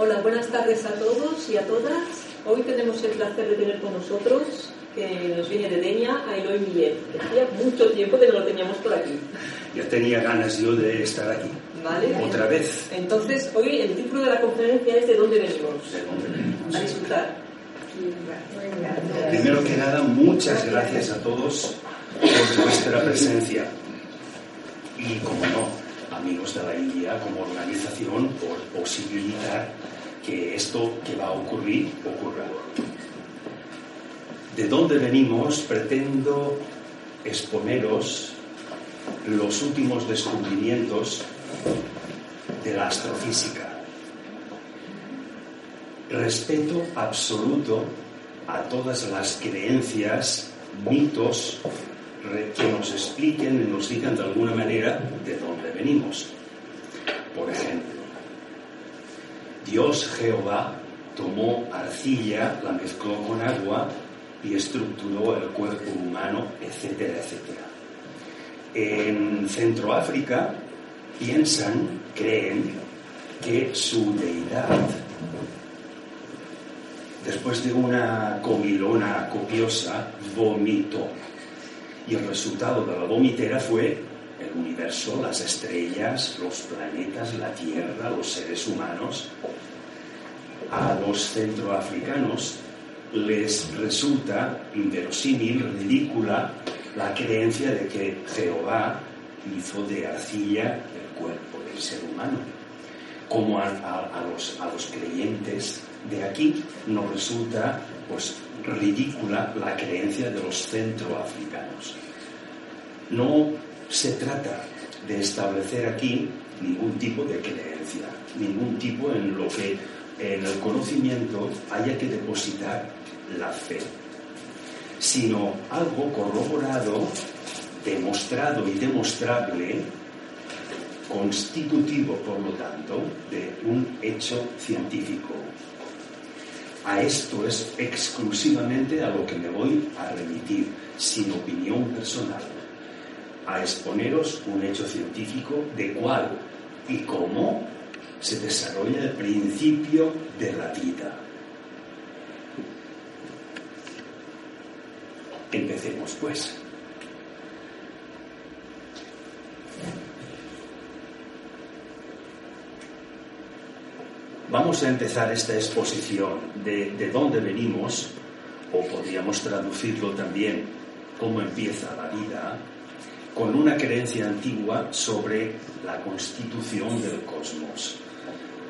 Hola, buenas tardes a todos y a todas. Hoy tenemos el placer de tener con nosotros, que nos viene de Deña, a Eloy Millet, hacía mucho tiempo que no lo teníamos por aquí. Ya tenía ganas yo de estar aquí. ¿Vale? Otra vez. Entonces, hoy el título de la conferencia es ¿De dónde venimos? ¿De dónde venimos? A disfrutar. Primero que nada, muchas gracias a todos por vuestra presencia. Y, como no, amigos de la India como organización por posibilitar que esto que va a ocurrir ocurra. De dónde venimos pretendo exponeros los últimos descubrimientos de la astrofísica. Respeto absoluto a todas las creencias, mitos que nos expliquen y nos digan de alguna manera de dónde venimos. Por ejemplo, Dios Jehová tomó arcilla, la mezcló con agua y estructuró el cuerpo humano, etcétera, etcétera. En Centroáfrica piensan, creen, que su deidad, después de una comilona copiosa, vomitó. Y el resultado de la vomitera fue el universo, las estrellas, los planetas, la Tierra, los seres humanos. A los centroafricanos les resulta inverosímil, ridícula, la creencia de que Jehová hizo de arcilla el cuerpo del ser humano. Como a, a, los, a los creyentes de aquí nos resulta pues, ridícula la creencia de los centroafricanos. No se trata de establecer aquí ningún tipo de creencia, ningún tipo en lo que en el conocimiento haya que depositar la fe, sino algo corroborado, demostrado y demostrable, constitutivo, por lo tanto, de un hecho científico. A esto es exclusivamente a lo que me voy a remitir, sin opinión personal, a exponeros un hecho científico de cuál y cómo se desarrolla el principio de la vida. Empecemos pues. Vamos a empezar esta exposición de, de dónde venimos, o podríamos traducirlo también cómo empieza la vida, con una creencia antigua sobre la constitución del cosmos.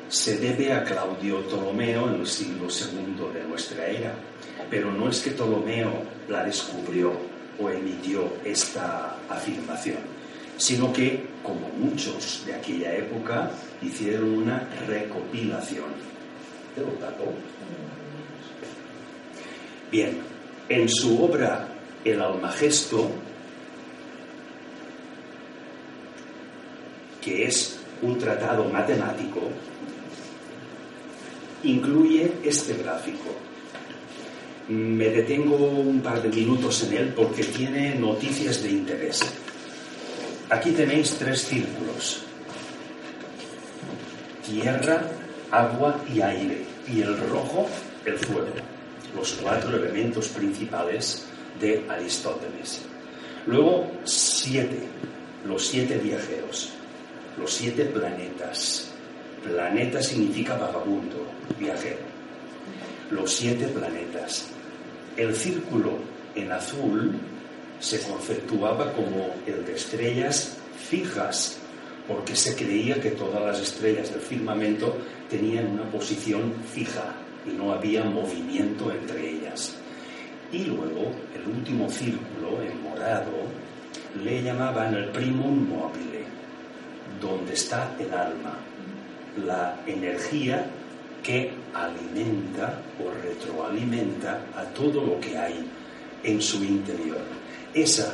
Se debe a Claudio Ptolomeo en el siglo II de nuestra era, pero no es que Ptolomeo la descubrió o emitió esta afirmación, sino que, como muchos de aquella época, hicieron una recopilación. ¿Te lo? Bien, en su obra El Almagesto, que es un tratado matemático, incluye este gráfico. Me detengo un par de minutos en él porque tiene noticias de interés. Aquí tenéis tres círculos. Tierra, agua y aire. Y el rojo, el fuego. Los cuatro elementos principales de Aristóteles. Luego, siete. Los siete viajeros los siete planetas. Planeta significa vagabundo, viajero. Los siete planetas. El círculo en azul se conceptuaba como el de estrellas fijas, porque se creía que todas las estrellas del firmamento tenían una posición fija y no había movimiento entre ellas. Y luego el último círculo, en morado, le llamaban el primum mobile, donde está el alma, la energía que alimenta o retroalimenta a todo lo que hay en su interior. Esa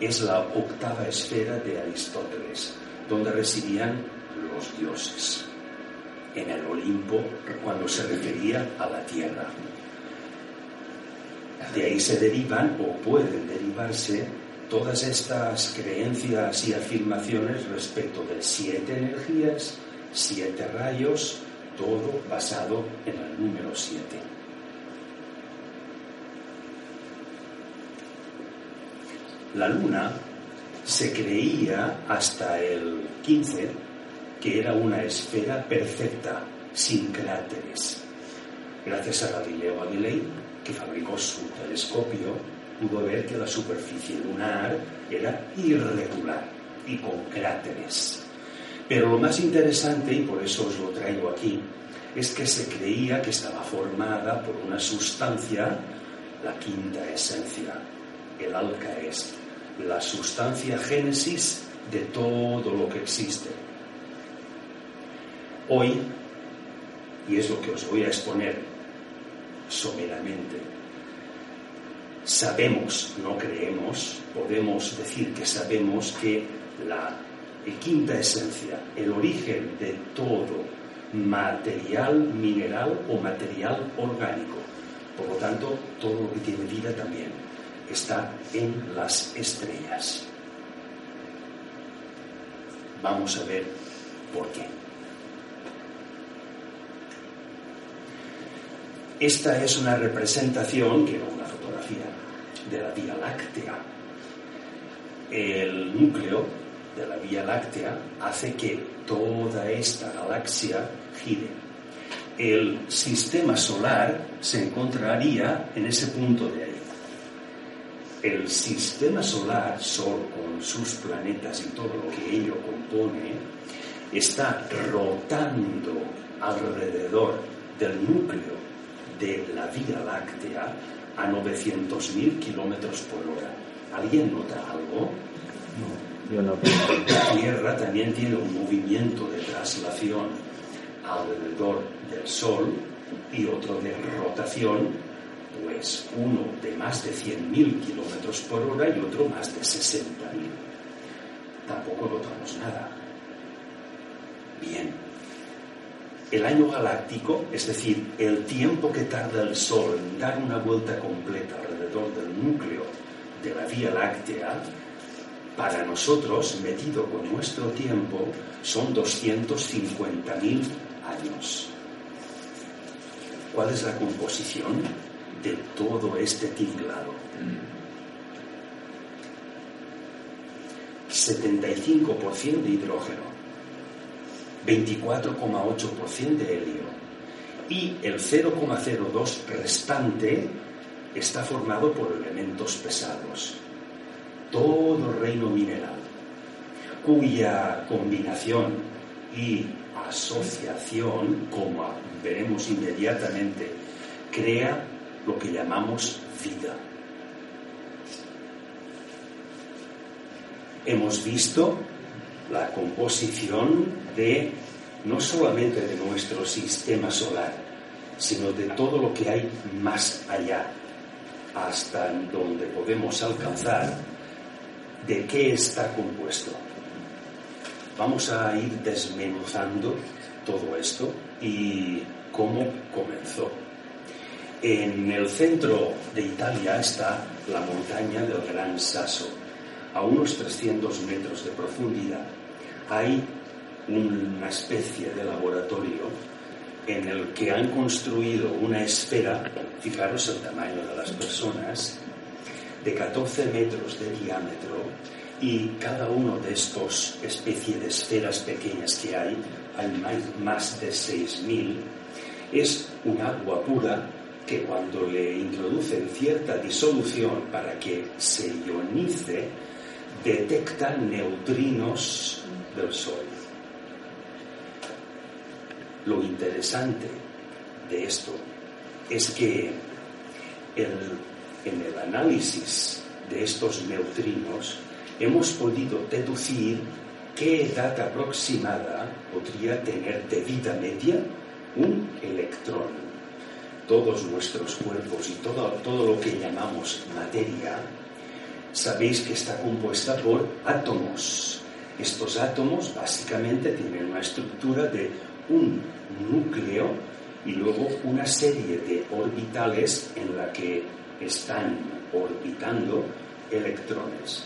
es la octava esfera de Aristóteles, donde residían los dioses, en el Olimpo cuando se refería a la tierra. De ahí se derivan o pueden derivarse todas estas creencias y afirmaciones respecto de siete energías, siete rayos, todo basado en el número 7. La luna se creía hasta el 15 que era una esfera perfecta, sin cráteres. Gracias a Galileo Galilei, que fabricó su telescopio, pudo ver que la superficie lunar era irregular y con cráteres. Pero lo más interesante, y por eso os lo traigo aquí, es que se creía que estaba formada por una sustancia, la quinta esencia, el alcaest, la sustancia génesis de todo lo que existe. Hoy, y es lo que os voy a exponer someramente, sabemos, no creemos, podemos decir que sabemos que la quinta esencia, el origen de todo material mineral o material orgánico, por lo tanto, todo lo que tiene vida también, está en las estrellas. Vamos a ver por qué. Esta es una representación, que no de la Vía Láctea. El núcleo de la Vía Láctea hace que toda esta galaxia gire. El sistema solar se encontraría en ese punto de ahí. El sistema solar, Sol con sus planetas y todo lo que ello compone, está rotando alrededor del núcleo de la Vía Láctea a 900.000 kilómetros por hora. ¿Alguien nota algo? Yo no. La Tierra también tiene un movimiento de traslación alrededor del Sol y otro de rotación, pues uno de más de 100.000 kilómetros por hora y otro más de 60.000. Tampoco notamos nada. Bien. El año galáctico, es decir, el tiempo que tarda el Sol en dar una vuelta completa alrededor del núcleo de la Vía Láctea, para nosotros, metido con nuestro tiempo, son 250.000 años. ¿Cuál es la composición de todo este tinglado? 75% de hidrógeno, 24,8% de helio y el 0,02 restante está formado por elementos pesados. Todo reino mineral, cuya combinación y asociación, como veremos inmediatamente, crea lo que llamamos vida. Hemos visto la composición de no solamente de nuestro sistema solar, sino de todo lo que hay más allá, hasta donde podemos alcanzar de qué está compuesto. Vamos a ir desmenuzando todo esto y cómo comenzó. En el centro de Italia está la montaña del Gran Sasso, a unos 300 metros de profundidad. Hay una especie de laboratorio en el que han construido una esfera, fijaros el tamaño de las personas, de 14 metros de diámetro y cada uno de estos especies de esferas pequeñas que hay, hay más de 6.000, es un agua pura que cuando le introducen cierta disolución para que se ionice, detecta neutrinos del Sol. Lo interesante de esto es que en el análisis de estos neutrinos hemos podido deducir qué edad aproximada podría tener de vida media un electrón. Todos nuestros cuerpos y todo, todo lo que llamamos materia, sabéis que está compuesta por átomos. Estos átomos básicamente tienen una estructura de un núcleo y luego una serie de orbitales en la que están orbitando electrones.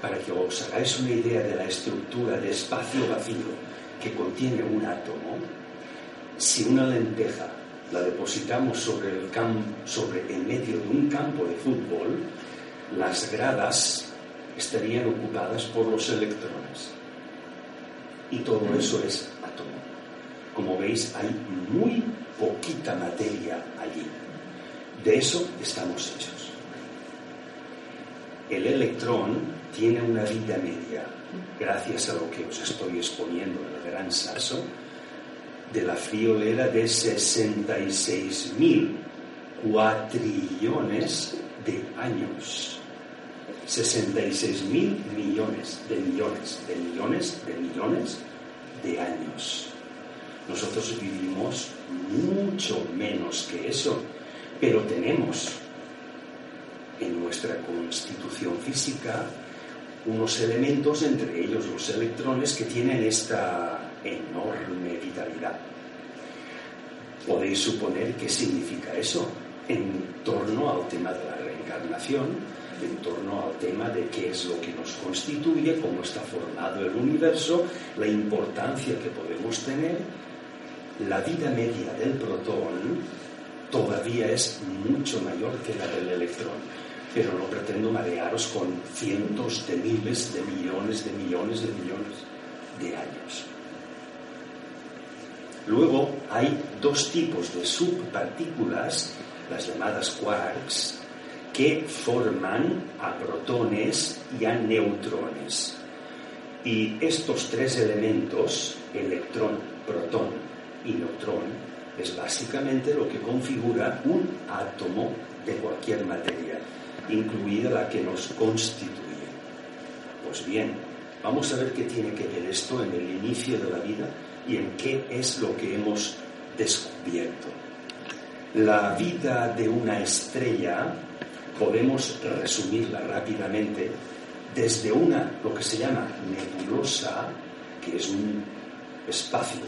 Para que os hagáis una idea de la estructura de espacio vacío que contiene un átomo, si una lenteja la depositamos sobre el, cam- sobre el medio de un campo de fútbol, las gradas estarían ocupadas por los electrones. Y todo eso es. Como veis, hay muy poquita materia allí. De eso estamos hechos. El electrón tiene una vida media, gracias a lo que os estoy exponiendo en el gran saso, de la friolera de 66.000 cuatrillones de años. 66 mil millones de millones de millones de millones de años. Nosotros vivimos mucho menos que eso, pero tenemos en nuestra constitución física unos elementos, entre ellos los electrones, que tienen esta enorme vitalidad. Podéis suponer qué significa eso en torno al tema de la reencarnación, en torno al tema de qué es lo que nos constituye, cómo está formado el universo, la importancia que podemos tener. La vida media del protón todavía es mucho mayor que la del electrón, pero no pretendo marearos con cientos de miles de millones de millones de millones de años. Luego hay dos tipos de subpartículas, las llamadas quarks, que forman a protones y a neutrones. Y estos tres elementos, electrón, protón y neutrón, es básicamente lo que configura un átomo de cualquier materia, incluida la que nos constituye. Pues bien, vamos a ver qué tiene que ver esto en el inicio de la vida y en qué es lo que hemos descubierto. La vida de una estrella podemos resumirla rápidamente desde una, lo que se llama nebulosa, que es un espacio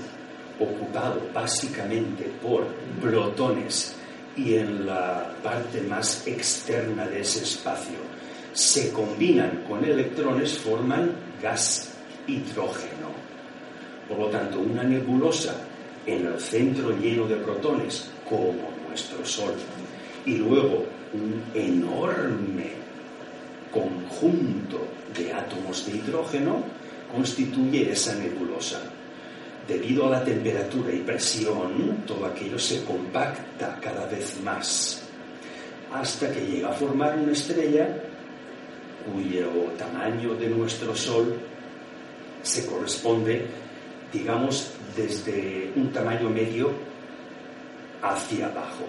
ocupado básicamente por protones y en la parte más externa de ese espacio se combinan con electrones, forman gas hidrógeno. Por lo tanto, una nebulosa en el centro lleno de protones, como nuestro Sol, y luego un enorme conjunto de átomos de hidrógeno constituye esa nebulosa. Debido a la temperatura y presión, todo aquello se compacta cada vez más, hasta que llega a formar una estrella cuyo tamaño de nuestro Sol se corresponde, digamos, desde un tamaño medio hacia abajo.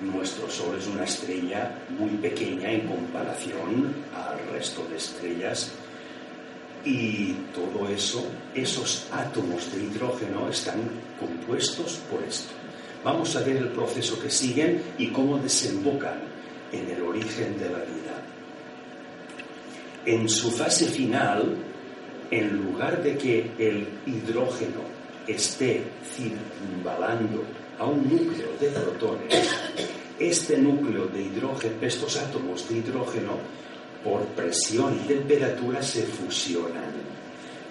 Nuestro Sol es una estrella muy pequeña en comparación al resto de estrellas y todo eso, esos átomos de hidrógeno están compuestos por esto. Vamos a ver el proceso que siguen y cómo desembocan en el origen de la vida. En su fase final, en lugar de que el hidrógeno esté circunvalando a un núcleo de protones, este núcleo de hidrógeno, estos átomos de hidrógeno, por presión y temperatura se fusionan.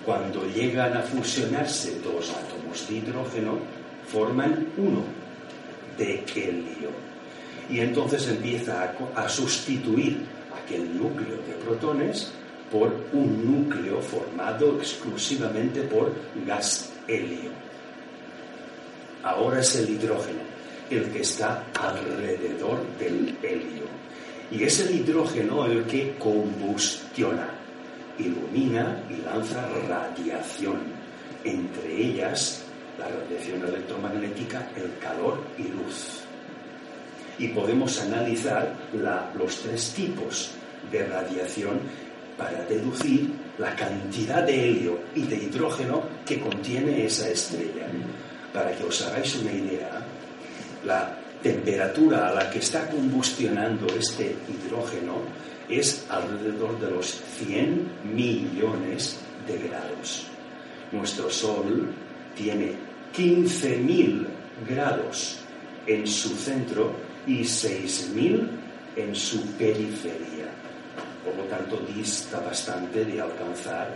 Cuando llegan a fusionarse dos átomos de hidrógeno, forman uno de helio. Y entonces empieza a, sustituir aquel núcleo de protones por un núcleo formado exclusivamente por gas helio. Ahora es el hidrógeno el que está alrededor del helio. Y es el hidrógeno el que combustiona, ilumina y lanza radiación. Entre ellas, la radiación electromagnética, el calor y luz. Y podemos analizar los tres tipos de radiación para deducir la cantidad de helio y de hidrógeno que contiene esa estrella. Para que os hagáis una idea, la temperatura a la que está combustionando este hidrógeno es alrededor de los 100 millones de grados. Nuestro Sol tiene 15.000 grados en su centro y 6.000 en su periferia. Por lo tanto, dista bastante de alcanzar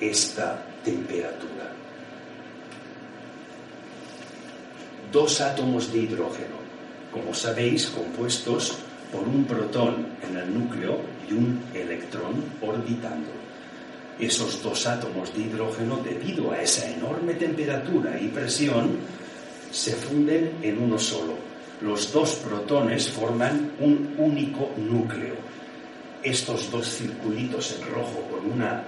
esta temperatura. dos átomos de hidrógeno, como sabéis, compuestos por un protón en el núcleo y un electrón orbitando. Esos dos átomos de hidrógeno, debido a esa enorme temperatura y presión, se funden en uno solo. Los dos protones forman un único núcleo. Estos dos circulitos en rojo con, una,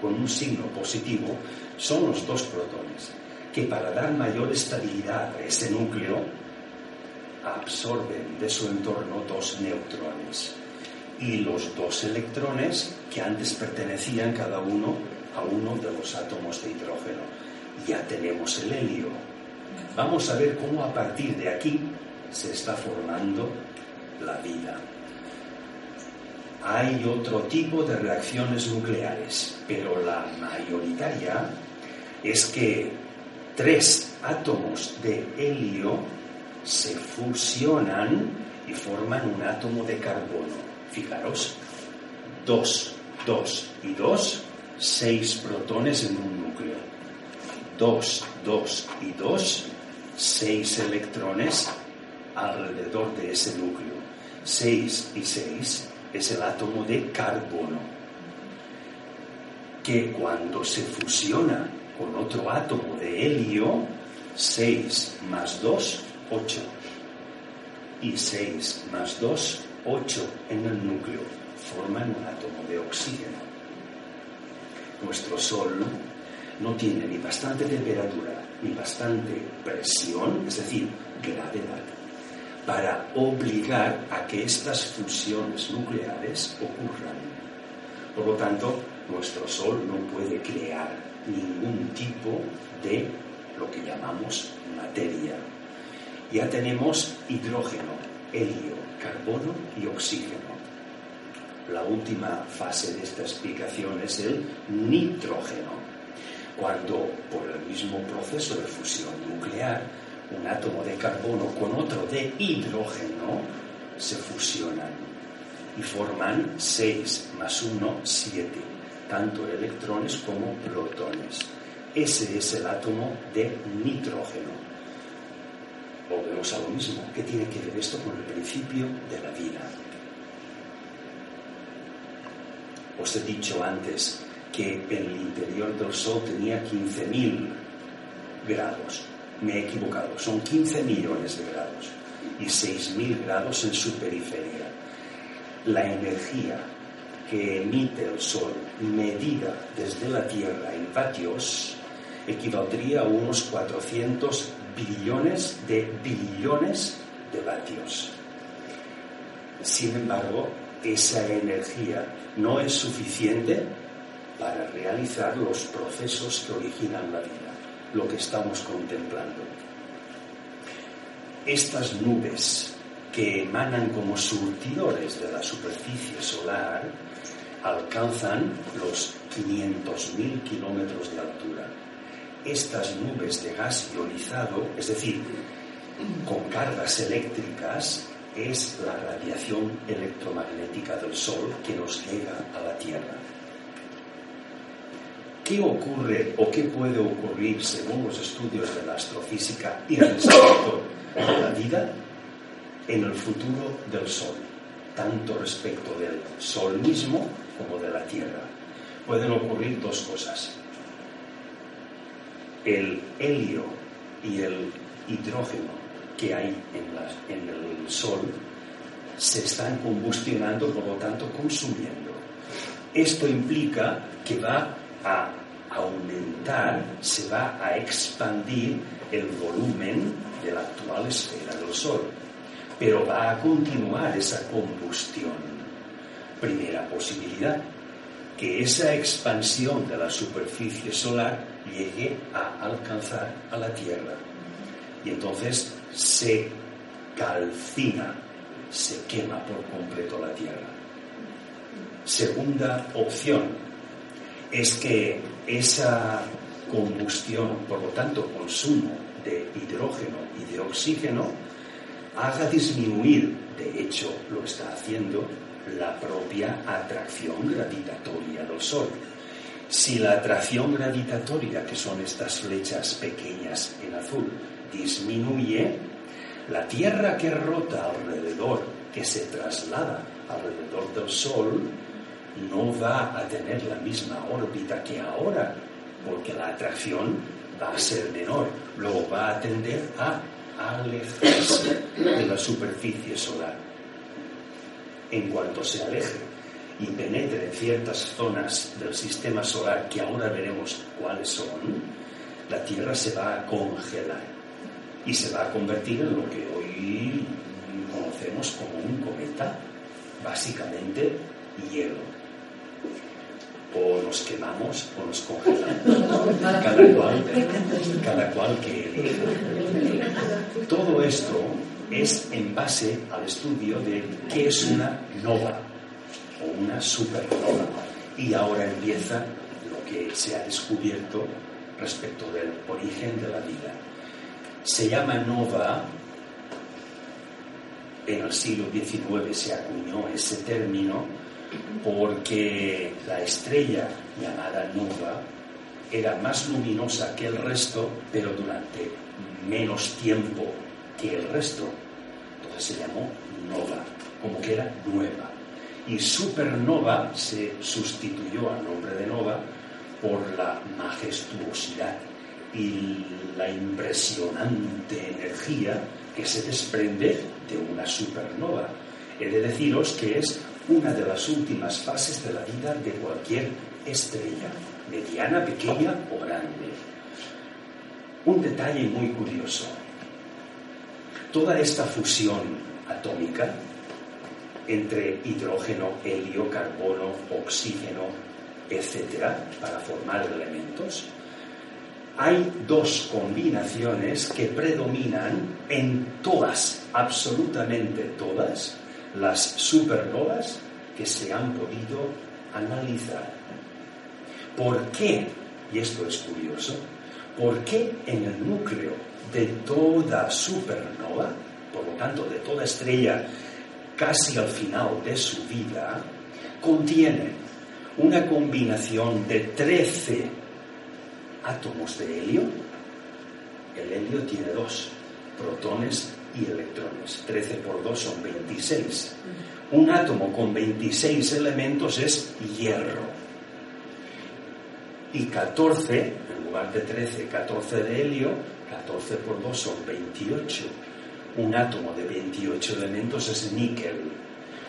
con un signo positivo son los dos protones, que para dar mayor estabilidad a ese núcleo absorben de su entorno dos neutrones y los dos electrones que antes pertenecían cada uno a uno de los átomos de hidrógeno. Ya tenemos el helio. Vamos a ver cómo a partir de aquí se está formando la vida. Hay otro tipo de reacciones nucleares, pero la mayoritaria es que tres átomos de helio se fusionan y forman un átomo de carbono. Fijaros, dos, dos y dos, seis protones en un núcleo. Dos, dos y dos, seis electrones alrededor de ese núcleo. Seis y seis es el átomo de carbono, que cuando se fusiona con otro átomo de helio, 6 más 2, 8. Y 6 más 2, 8 en el núcleo, forman un átomo de oxígeno. Nuestro Sol no tiene ni bastante temperatura ni bastante presión, es decir, gravedad, para obligar a que estas fusiones nucleares ocurran. Por lo tanto, nuestro Sol no puede crear ningún tipo de lo que llamamos materia. Ya tenemos hidrógeno, helio, carbono y oxígeno. La última fase de esta explicación es el nitrógeno, cuando por el mismo proceso de fusión nuclear un átomo de carbono con otro de hidrógeno se fusionan y forman 6 más 1, 7, tanto electrones como protones. Ese es el átomo de nitrógeno. Volvemos a lo mismo. ¿Qué tiene que ver esto con el principio de la vida? Os he dicho antes que el interior del Sol tenía 15.000 grados me he equivocado, son 15 millones de grados y 6.000 grados en su periferia. La energía que emite el Sol medida desde la Tierra en vatios equivaldría a unos 400 billones de billones de vatios. Sin embargo, esa energía no es suficiente para realizar los procesos que originan la vida lo que estamos contemplando. Estas nubes que emanan como surtidores de la superficie solar alcanzan los 500.000 kilómetros de altura. Estas nubes de gas ionizado, es decir, con cargas eléctricas, es la radiación electromagnética del Sol que nos llega a la Tierra. ¿Qué ocurre o qué puede ocurrir según los estudios de la astrofísica y respecto de la vida en el futuro del Sol, tanto respecto del Sol mismo como de la Tierra? Pueden ocurrir dos cosas. El helio y el hidrógeno que hay en, el Sol se están combustionando, por lo tanto consumiendo. Esto implica que va a aumentar, se va a expandir el volumen de la actual esfera del Sol, pero va a continuar esa combustión. Primera posibilidad, que esa expansión de la superficie solar llegue a alcanzar a la Tierra. Y entonces se calcina, se quema por completo la Tierra. Segunda opción, es que esa combustión, por lo tanto consumo de hidrógeno y de oxígeno, haga disminuir, de hecho lo está haciendo, la propia atracción gravitatoria del Sol. Si la atracción gravitatoria, que son estas flechas pequeñas en azul, disminuye, la Tierra que rota alrededor, que se traslada alrededor del Sol, no va a tener la misma órbita que ahora, porque la atracción va a ser menor, luego va a tender a alejarse de la superficie solar. En cuanto se aleje y penetre en ciertas zonas del sistema solar, que ahora veremos cuáles son, la Tierra se va a congelar y se va a convertir en lo que hoy conocemos como un cometa, básicamente hielo o nos quemamos o nos congelamos. Cada cual, cada cual que. Todo esto es en base al estudio de qué es una nova una supernova. Y ahora empieza lo que se ha descubierto respecto del origen de la vida. Se llama nova, en el siglo XIX se acuñó ese término porque la estrella llamada nova era más luminosa que el resto, pero durante menos tiempo que el resto. Entonces se llamó nova, como que era nueva. Y supernova se sustituyó al nombre de nova por la majestuosidad y la impresionante energía que se desprende de una supernova. He de deciros que es una de las últimas fases de la vida de cualquier estrella, mediana, pequeña o grande. Un detalle muy curioso. Toda esta fusión atómica entre hidrógeno, helio, carbono, oxígeno, etcétera, para formar elementos, hay dos combinaciones que predominan en todas, absolutamente todas, las supernovas que se han podido analizar. ¿Por qué? Y esto es curioso. ¿Por qué en el núcleo de toda supernova, por lo tanto de toda estrella casi al final de su vida, contiene una combinación de 13 átomos de helio? El helio tiene dos, protones y electrones. 13 por 2 son 26. Un átomo con 26 elementos es hierro. Y 14, en lugar de 13, 14 de helio, 14 por 2 son 28. Un átomo de 28 elementos es níquel.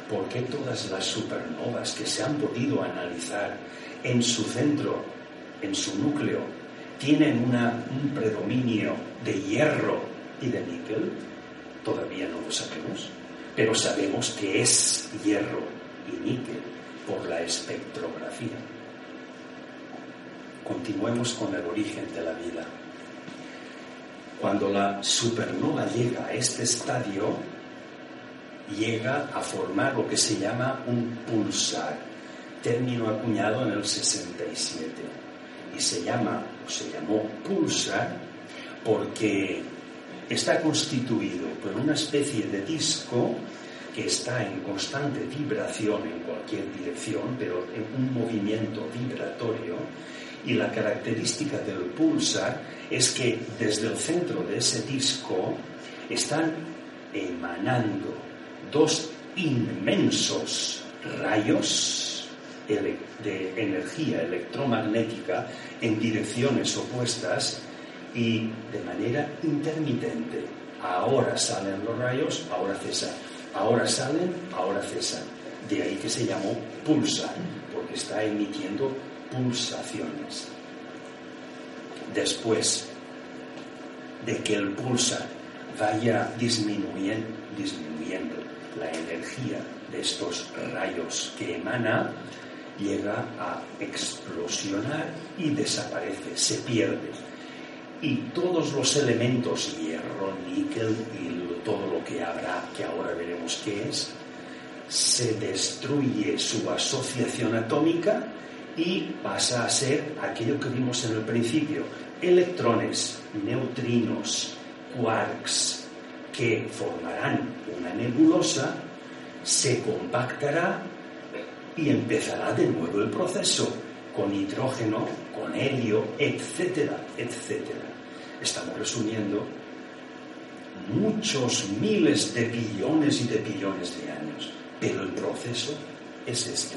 ¿Por qué todas las supernovas que se han podido analizar en su centro, en su núcleo, tienen un predominio de hierro y de níquel? Todavía no lo sabemos, pero sabemos que es hierro y níquel por la espectrografía. Continuemos con el origen de la vida. Cuando la supernova llega a este estadio, llega a formar lo que se llama un pulsar, término acuñado en el 67. Y se llama, o se llamó pulsar, porque está constituido por una especie de disco que está en constante vibración en cualquier dirección, pero en un movimiento vibratorio, y la característica del pulsar es que desde el centro de ese disco están emanando dos inmensos rayos de energía electromagnética en direcciones opuestas y de manera intermitente. Ahora salen los rayos, ahora cesan. Ahora salen, ahora cesan. De ahí que se llamó pulsar, porque está emitiendo pulsaciones. Después de que el pulsar vaya disminuyendo, disminuyendo la energía de estos rayos que emana, llega a explosionar y desaparece, se pierde y todos los elementos, hierro, níquel y todo lo que habrá, que ahora veremos qué es, se destruye su asociación atómica y pasa a ser aquello que vimos en el principio, electrones, neutrinos, quarks, que formarán una nebulosa, se compactará y empezará de nuevo el proceso con hidrógeno, con helio, etcétera, etcétera. Estamos resumiendo muchos miles de billones y de billones de años. Pero el proceso es este.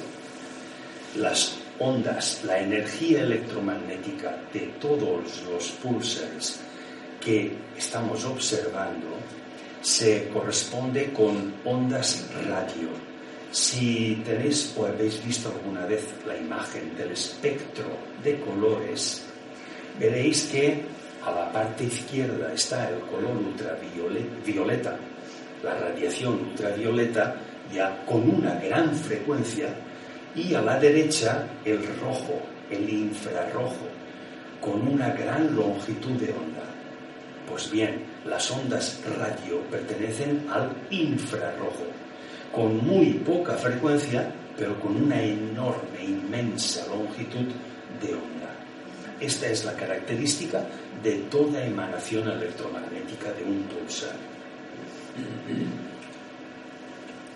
Las ondas, la energía electromagnética de todos los pulsars que estamos observando se corresponde con ondas radio. Si tenéis o habéis visto alguna vez la imagen del espectro de colores, veréis que a la parte izquierda está el color ultravioleta, la radiación ultravioleta ya con una gran frecuencia, y a la derecha el rojo, el infrarrojo, con una gran longitud de onda. Pues bien, las ondas radio pertenecen al infrarrojo, con muy poca frecuencia, pero con una enorme, inmensa longitud de onda. Esta es la característica de toda emanación electromagnética de un pulsar.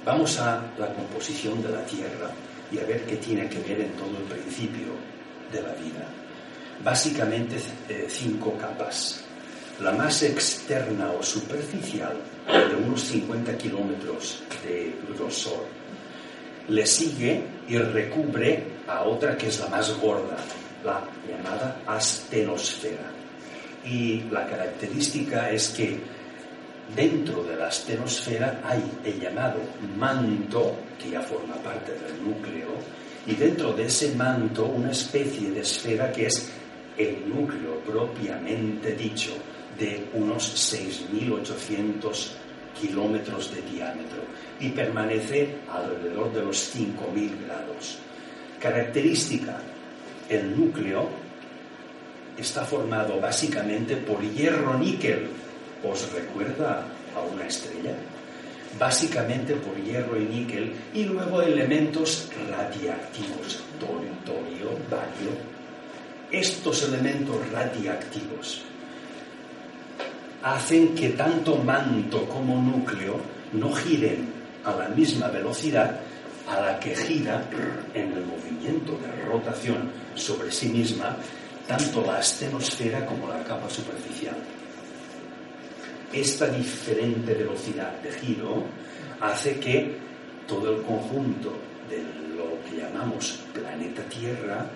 Vamos a la composición de la Tierra y a ver qué tiene que ver en todo el principio de la vida. Básicamente eh, cinco capas. La más externa o superficial, de unos 50 kilómetros de grosor, le sigue y recubre a otra que es la más gorda, la llamada astenosfera. Y la característica es que dentro de la astenosfera hay el llamado manto, que ya forma parte del núcleo, y dentro de ese manto una especie de esfera que es el núcleo propiamente dicho, de unos 6.800 kilómetros de diámetro y permanece alrededor de los 5.000 grados. Característica, el núcleo está formado básicamente por hierro-níquel, ¿Os recuerda a una estrella? Básicamente por hierro y níquel y luego elementos radiactivos, torio, torio, bario. Estos elementos radiactivos hacen que tanto manto como núcleo no giren a la misma velocidad a la que gira en el movimiento de rotación sobre sí misma tanto la astenosfera como la capa superficial esta diferente velocidad de giro hace que todo el conjunto de lo que llamamos planeta Tierra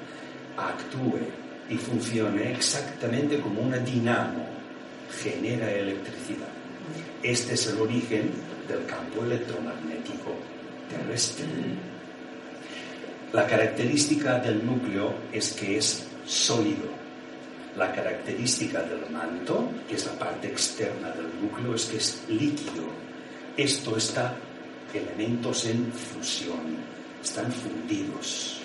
actúe y funcione exactamente como una dinamo, genera electricidad. Este es el origen del campo electromagnético terrestre. La característica del núcleo es que es sólido, la característica del manto, que es la parte externa del núcleo, es que es líquido. Esto está elementos en fusión, están fundidos.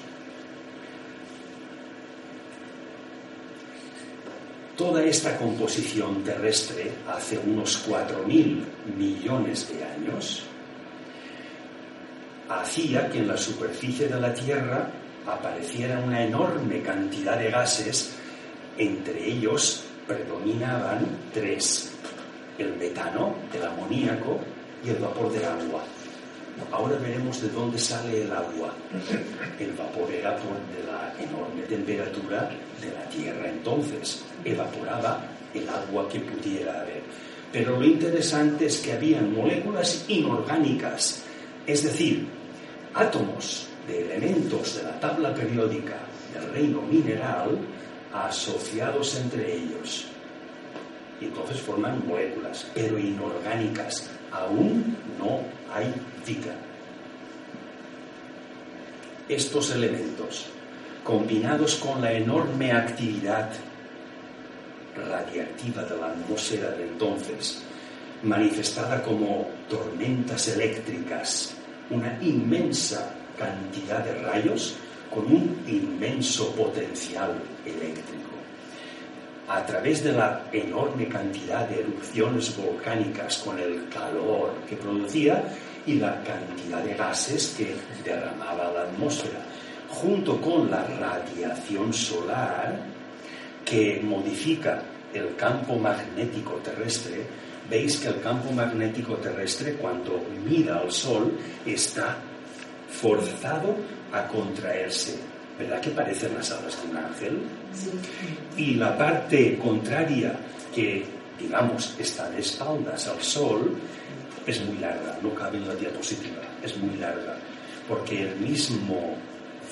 Toda esta composición terrestre hace unos 4.000 millones de años hacía que en la superficie de la Tierra apareciera una enorme cantidad de gases entre ellos predominaban tres, el metano, el amoníaco y el vapor del agua. Ahora veremos de dónde sale el agua. El vapor era por de la enorme temperatura de la Tierra entonces. Evaporaba el agua que pudiera haber. Pero lo interesante es que habían moléculas inorgánicas, es decir, átomos de elementos de la tabla periódica del reino mineral asociados entre ellos. Y entonces forman moléculas, pero inorgánicas. Aún no hay vida. Estos elementos, combinados con la enorme actividad radiactiva de la atmósfera de entonces, manifestada como tormentas eléctricas, una inmensa cantidad de rayos con un inmenso potencial eléctrico. A través de la enorme cantidad de erupciones volcánicas con el calor que producía y la cantidad de gases que derramaba la atmósfera, junto con la radiación solar que modifica el campo magnético terrestre, veis que el campo magnético terrestre cuando mira al Sol está forzado a contraerse. ¿Verdad que parecen las alas de un ángel? Y la parte contraria que digamos, está de espaldas al Sol, es muy larga, no cabe en la diapositiva, es muy larga, porque el mismo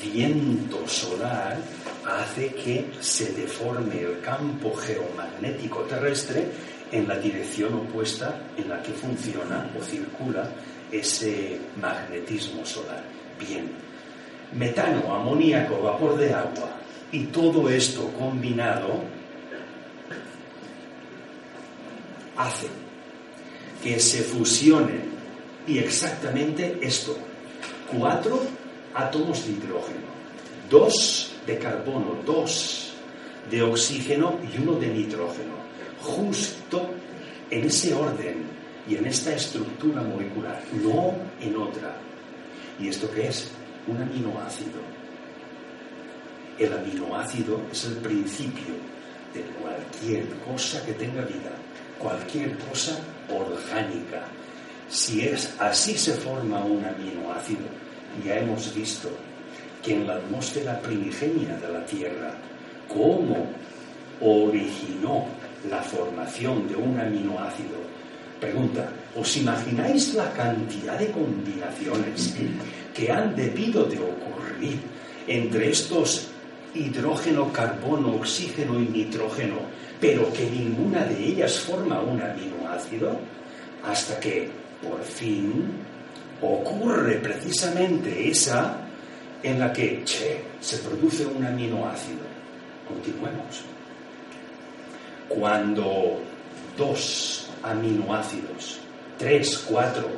viento solar hace que se deforme el campo geomagnético terrestre en la dirección opuesta en la que funciona o circula ese magnetismo solar. Bien, metano, amoníaco, vapor de agua y todo esto combinado hace que se fusionen y exactamente esto, cuatro átomos de hidrógeno, dos de carbono, dos de oxígeno y uno de nitrógeno, justo en ese orden y en esta estructura molecular, no en otra. ¿Y esto qué es? Un aminoácido. El aminoácido es el principio de cualquier cosa que tenga vida, cualquier cosa orgánica. Si es así se forma un aminoácido, ya hemos visto que en la atmósfera primigenia de la Tierra, cómo originó la formación de un aminoácido. Pregunta, ¿os imagináis la cantidad de combinaciones que han debido de ocurrir entre estos hidrógeno, carbono, oxígeno y nitrógeno, pero que ninguna de ellas forma un aminoácido? Hasta que, por fin, ocurre precisamente esa en la que, se produce un aminoácido. Continuemos. Cuando dos aminoácidos, tres, cuatro,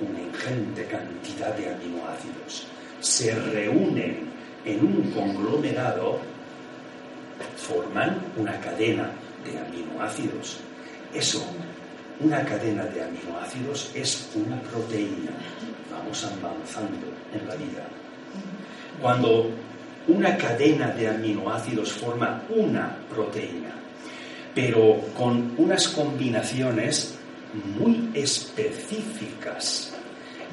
una ingente cantidad de aminoácidos, se reúnen en un conglomerado, forman una cadena de aminoácidos. Eso una cadena de aminoácidos es una proteína. Vamos avanzando en la vida. Cuando una cadena de aminoácidos forma una proteína, pero con unas combinaciones muy específicas,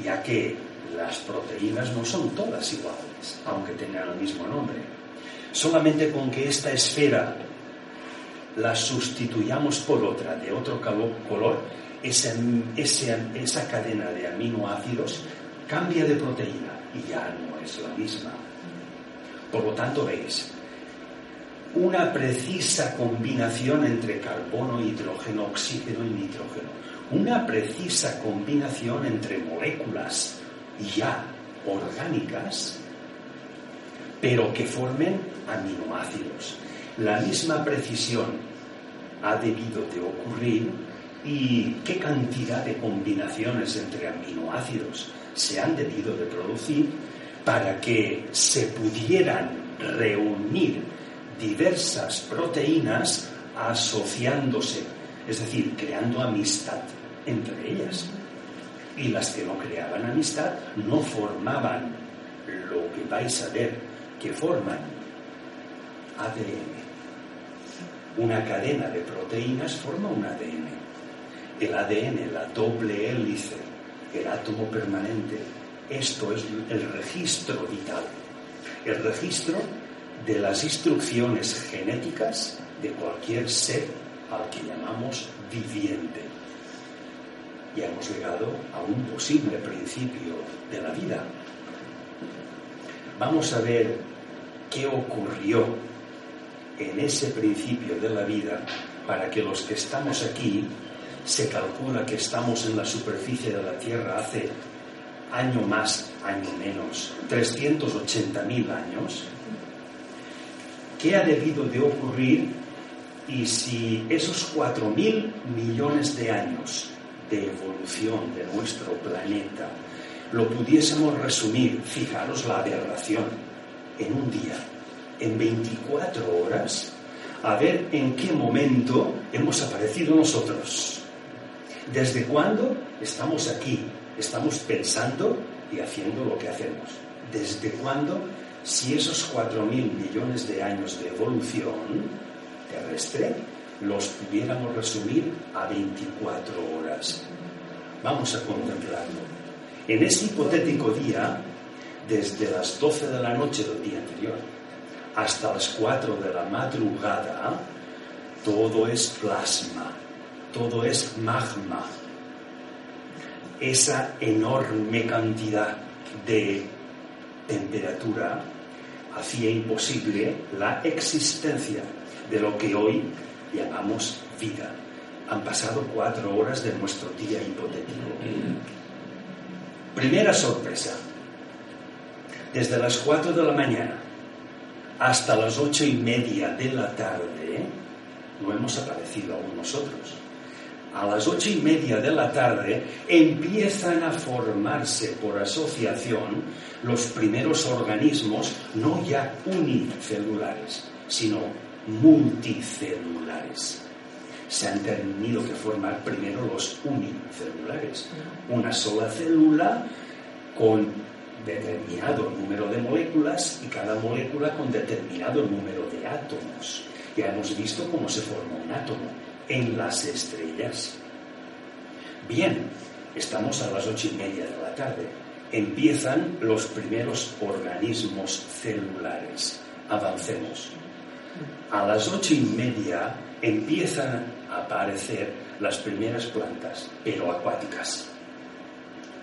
ya que las proteínas no son todas iguales, aunque tengan el mismo nombre. Solamente con que esta esfera la sustituyamos por otra de otro color, esa, esa cadena de aminoácidos cambia de proteína y ya no es la misma. Por lo tanto, veis, una precisa combinación entre carbono, hidrógeno, oxígeno y nitrógeno, una precisa combinación entre moléculas ya orgánicas, pero que formen aminoácidos. La misma precisión ha debido de ocurrir y qué cantidad de combinaciones entre aminoácidos se han debido de producir para que se pudieran reunir diversas proteínas asociándose, es decir, creando amistad entre ellas. Y las que no creaban amistad no formaban lo que vais a ver que forman ADN. Una cadena de proteínas forma un ADN. El ADN, la doble hélice, el átomo permanente, esto es el registro vital, el registro de las instrucciones genéticas de cualquier ser al que llamamos viviente. Y hemos llegado a un posible principio de la vida. Vamos a ver qué ocurrió en ese principio de la vida para que los que estamos aquí, se calcula que estamos en la superficie de la Tierra hace año más, año menos, 380.000 años, ¿qué ha debido de ocurrir y si esos 4.000 millones de años de evolución de nuestro planeta lo pudiésemos resumir, fijaros la aberración, en un día? en 24 horas a ver en qué momento hemos aparecido nosotros. ¿Desde cuándo estamos aquí? Estamos pensando y haciendo lo que hacemos. ¿Desde cuándo? Si esos 4.000 millones de años de evolución terrestre los pudiéramos resumir a 24 horas. Vamos a contemplarlo. En ese hipotético día, desde las 12 de la noche del día anterior hasta las 4 de la madrugada todo es plasma, todo es magma. Esa enorme cantidad de temperatura hacía imposible la existencia de lo que hoy llamamos vida. Han pasado cuatro horas de nuestro día hipotético. Primera sorpresa. Desde las cuatro de la mañana hasta las ocho y media de la tarde no hemos aparecido aún nosotros. A las ocho y media de la tarde empiezan a formarse por asociación los primeros organismos, no ya unicelulares, sino multicelulares. Se han tenido que formar primero los unicelulares, una sola célula con determinado número de moléculas y cada molécula con determinado número de átomos. Ya hemos visto cómo se forma un átomo en las estrellas. Bien, estamos a las ocho y media de la tarde. Empiezan los primeros organismos celulares. Avancemos. A las ocho y media empiezan a aparecer las primeras plantas, pero acuáticas.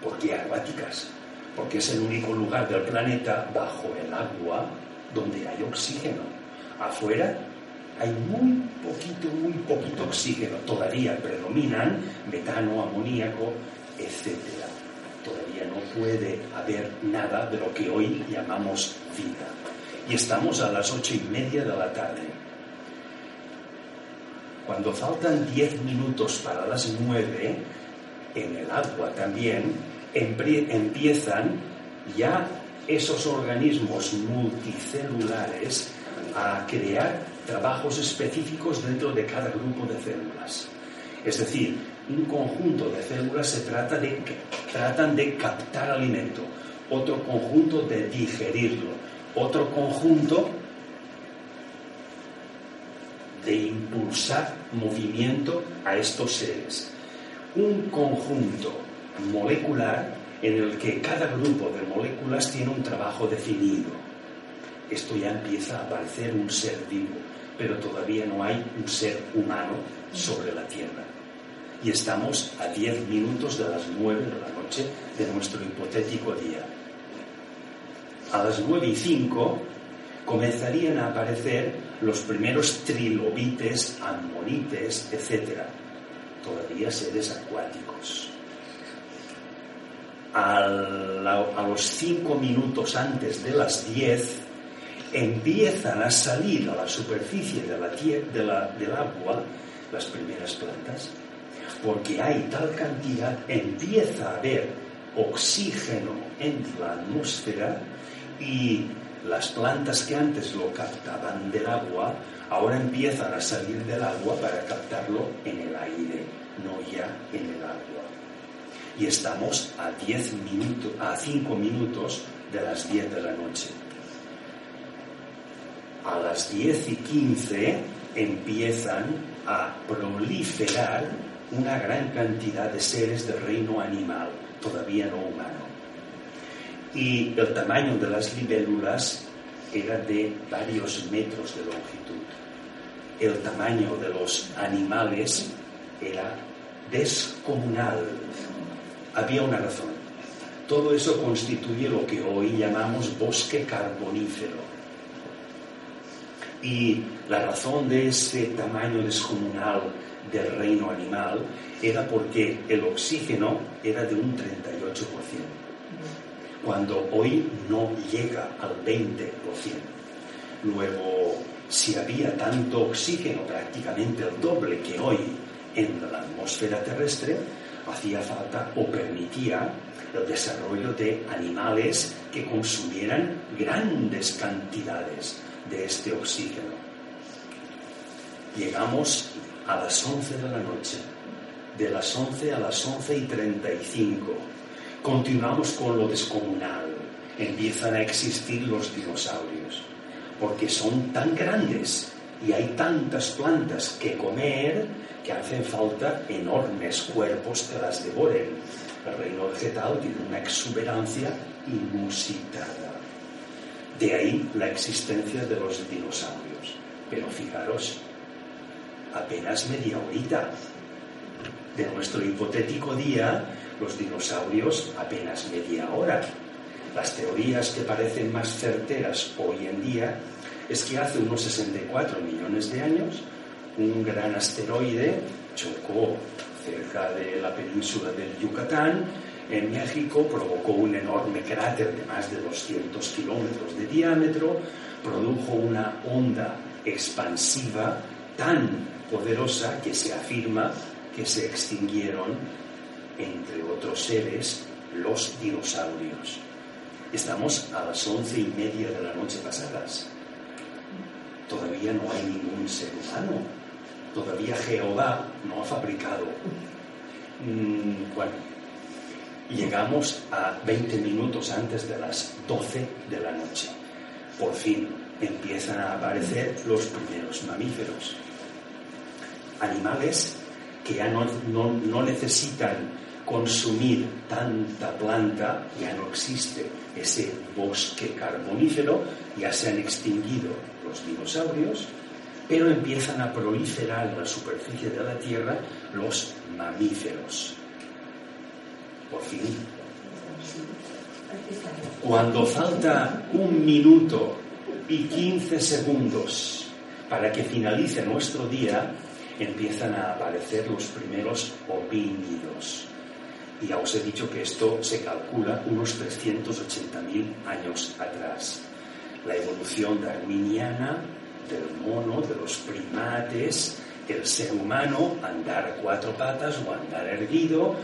¿Por qué acuáticas? Porque es el único lugar del planeta bajo el agua donde hay oxígeno. Afuera hay muy poquito, muy poquito oxígeno. Todavía predominan metano, amoníaco, etc. Todavía no puede haber nada de lo que hoy llamamos vida. Y estamos a las ocho y media de la tarde. Cuando faltan diez minutos para las nueve, en el agua también empiezan ya esos organismos multicelulares a crear trabajos específicos dentro de cada grupo de células. Es decir, un conjunto de células se trata de, tratan de captar alimento, otro conjunto de digerirlo, otro conjunto de impulsar movimiento a estos seres. Un conjunto molecular en el que cada grupo de moléculas tiene un trabajo definido. Esto ya empieza a parecer un ser vivo, pero todavía no hay un ser humano sobre la Tierra. Y estamos a 10 minutos de las 9 de la noche de nuestro hipotético día. A las 9 y 5 comenzarían a aparecer los primeros trilobites, ammonites, etc. Todavía seres acuáticos. A, los 5 minutos antes de las 10 empiezan a salir a la superficie de la, de del agua las primeras plantas, porque hay tal cantidad, empieza a haber oxígeno en la atmósfera y las plantas que antes lo captaban del agua, ahora empiezan a salir del agua para captarlo en el aire, no ya en el agua. Y estamos a 10 minutos, a 5 minutos de las 10 de la noche. A las 10 y 15 empiezan a proliferar una gran cantidad de seres del reino animal, todavía no humano y el tamaño de las libélulas era de varios metros de longitud. El tamaño de los animales era descomunal. Había una razón. Todo eso constituye lo que hoy llamamos bosque carbonífero. Y la razón de ese tamaño descomunal del reino animal era porque el oxígeno era de un 38% cuando hoy no llega al 20%. Luego, si había tanto oxígeno, prácticamente el doble que hoy en la atmósfera terrestre, hacía falta o permitía el desarrollo de animales que consumieran grandes cantidades de este oxígeno. Llegamos a las 11 de la noche, de las 11 a las 11 y 35 continuamos con lo descomunal. Empiezan a existir los dinosaurios, porque son tan grandes y hay tantas plantas que comer que hacen falta enormes cuerpos que las devoren. El reino vegetal tiene una exuberancia inusitada. De ahí la existencia de los dinosaurios. Pero fijaros, apenas media horita. De nuestro hipotético día, los dinosaurios apenas media hora. Las teorías que parecen más certeras hoy en día es que hace unos 64 millones de años un gran asteroide chocó cerca de la península del Yucatán, en México, provocó un enorme cráter de más de 200 kilómetros de diámetro, produjo una onda expansiva tan poderosa que se afirma que se extinguieron, entre otros seres, los dinosaurios. Estamos a las once y media de la noche pasadas. Todavía no hay ningún ser humano. Todavía Jehová no ha fabricado. Mm, bueno, llegamos a 20 minutos antes de las 12 de la noche. Por fin empiezan a aparecer los primeros mamíferos. Animales que ya no, no, necesitan consumir tanta planta, ya no existe ese bosque carbonífero, ya se han extinguido los dinosaurios, pero empiezan a proliferar en la superficie de la Tierra los mamíferos. Por fin. Cuando falta un minuto y 15 segundos para que finalice nuestro día, empiezan a aparecer los primeros homínidos. Y ya os he dicho que esto se calcula unos 380.000 años atrás. La evolución darwiniana del mono, de los primates, el ser humano, andar cuatro patas o andar erguido,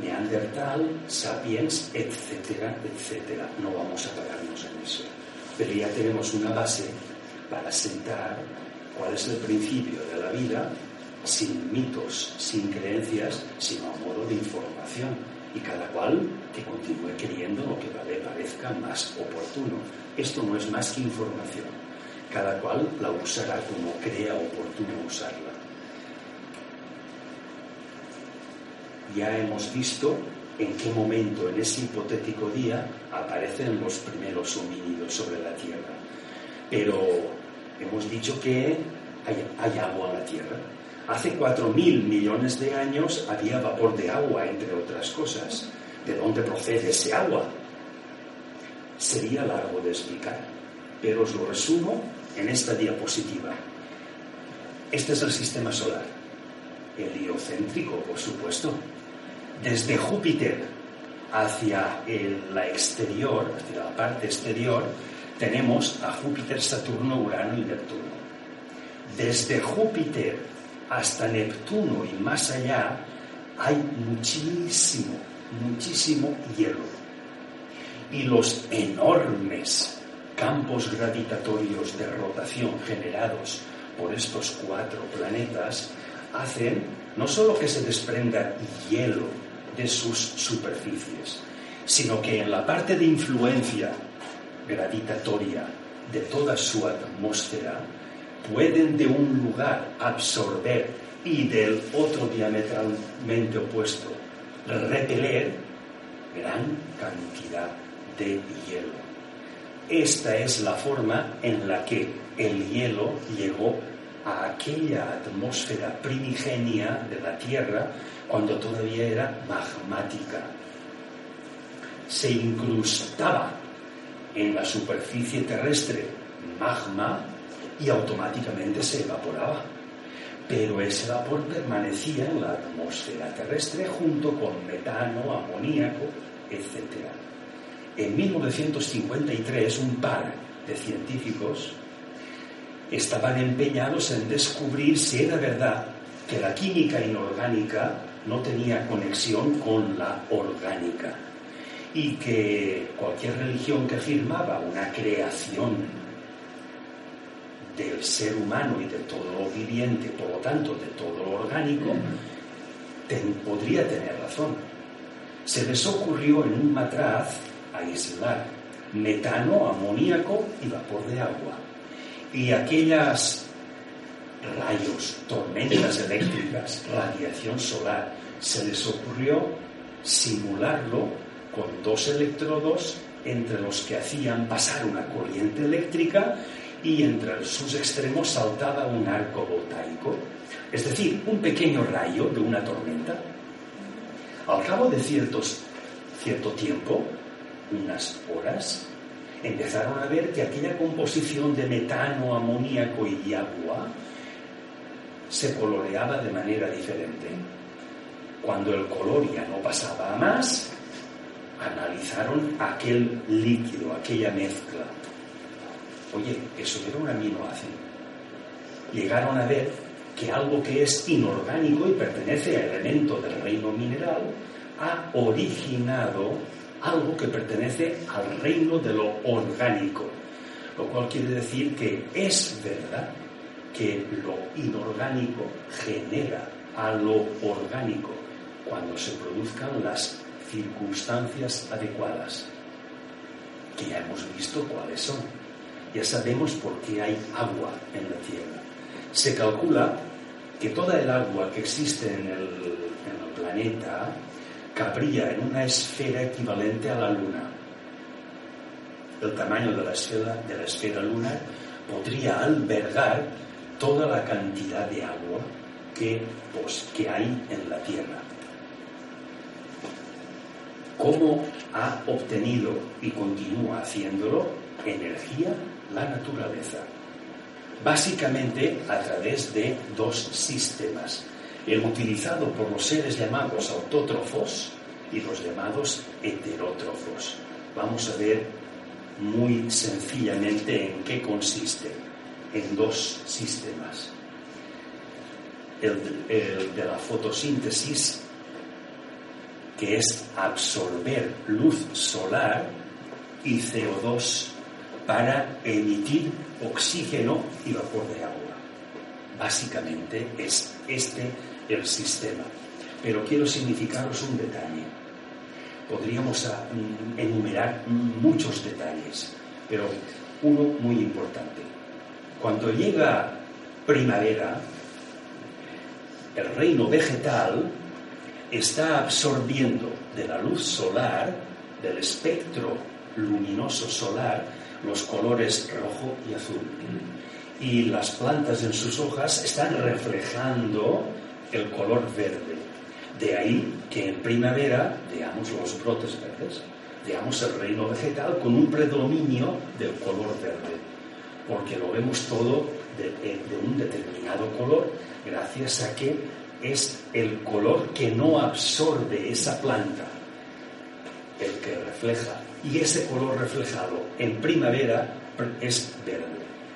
neandertal, sapiens, etcétera, etcétera. No vamos a pararnos en eso. Pero ya tenemos una base para sentar cuál es el principio de la vida sin mitos, sin creencias, sino a modo de información. Y cada cual que continúe queriendo lo que le parezca más oportuno. Esto no es más que información. Cada cual la usará como crea oportuno usarla. Ya hemos visto en qué momento en ese hipotético día aparecen los primeros homínidos sobre la Tierra. Pero hemos dicho que hay, agua en la Tierra. Hace 4.000 millones de años había vapor de agua, entre otras cosas. ¿De dónde procede ese agua? Sería largo de explicar, pero os lo resumo en esta diapositiva. Este es el sistema solar, heliocéntrico, por supuesto. Desde Júpiter hacia la exterior, hacia la parte exterior, tenemos a Júpiter, Saturno, Urano y Neptuno. Desde Júpiter hasta Neptuno y más allá hay muchísimo, muchísimo hielo. Y los enormes campos gravitatorios de rotación generados por estos cuatro planetas hacen no solo que se desprenda hielo de sus superficies, sino que en la parte de influencia gravitatoria de toda su atmósfera pueden de un lugar absorber y del otro diametralmente opuesto repeler gran cantidad de hielo. Esta es la forma en la que el hielo llegó a aquella atmósfera primigenia de la Tierra cuando todavía era magmática. Se incrustaba en la superficie terrestre magma y automáticamente se evaporaba. Pero ese vapor permanecía en la atmósfera terrestre junto con metano, amoníaco, etc. En 1953 un par de científicos estaban empeñados en descubrir si era verdad que la química inorgánica no tenía conexión con la orgánica y que cualquier religión que afirmaba una creación del ser humano y de todo lo viviente, por lo tanto de todo lo orgánico, podría tener razón. Se les ocurrió en un matraz aislar metano, amoníaco y vapor de agua. Y aquellas rayos, tormentas eléctricas, radiación solar, se les ocurrió simularlo con dos electrodos entre los que hacían pasar una corriente eléctrica y entre sus extremos saltaba un arco voltaico. es decir, un pequeño rayo de una tormenta. Al cabo de ciertos, cierto tiempo, unas horas, empezaron a ver que aquella composición de metano, amoníaco y agua se coloreaba de manera diferente. Cuando el color ya no pasaba a más, analizaron aquel líquido, aquella mezcla. Oye, eso era un aminoácido. Llegaron a ver que algo que es inorgánico y pertenece al elemento del reino mineral ha originado algo que pertenece al reino de lo orgánico, lo cual quiere decir que es verdad que lo inorgánico genera a lo orgánico cuando se produzcan las circunstancias adecuadas, que ya hemos visto cuáles son. Ya sabemos por qué hay agua en la Tierra. Se calcula que toda el agua que existe en el, planeta cabría en una esfera equivalente a la Luna. El tamaño de la esfera, de la esfera lunar podría albergar toda la cantidad de agua que, pues, que hay en la Tierra. ¿Cómo ha obtenido y continúa haciéndolo energía la naturaleza? Básicamente a través de dos sistemas el utilizado por los seres llamados autótrofos y los llamados heterótrofos. Vamos a ver muy sencillamente en qué consiste, en dos sistemas. El, de la fotosíntesis, que es absorber luz solar y CO2 para emitir oxígeno y vapor de agua. Básicamente es este el sistema. Pero quiero significaros un detalle. Podríamos ah, mm, enumerar muchos detalles, pero uno muy importante. Cuando llega primavera, el reino vegetal está absorbiendo de la luz solar, del espectro luminoso solar, los colores rojo y azul y las plantas en sus hojas están reflejando el color verde. De ahí que en primavera veamos los brotes verdes, veamos el reino vegetal con un predominio del color verde, porque lo vemos todo de, un determinado color gracias a que es el color que no absorbe esa planta el que refleja. Y ese color reflejado en primavera es verde.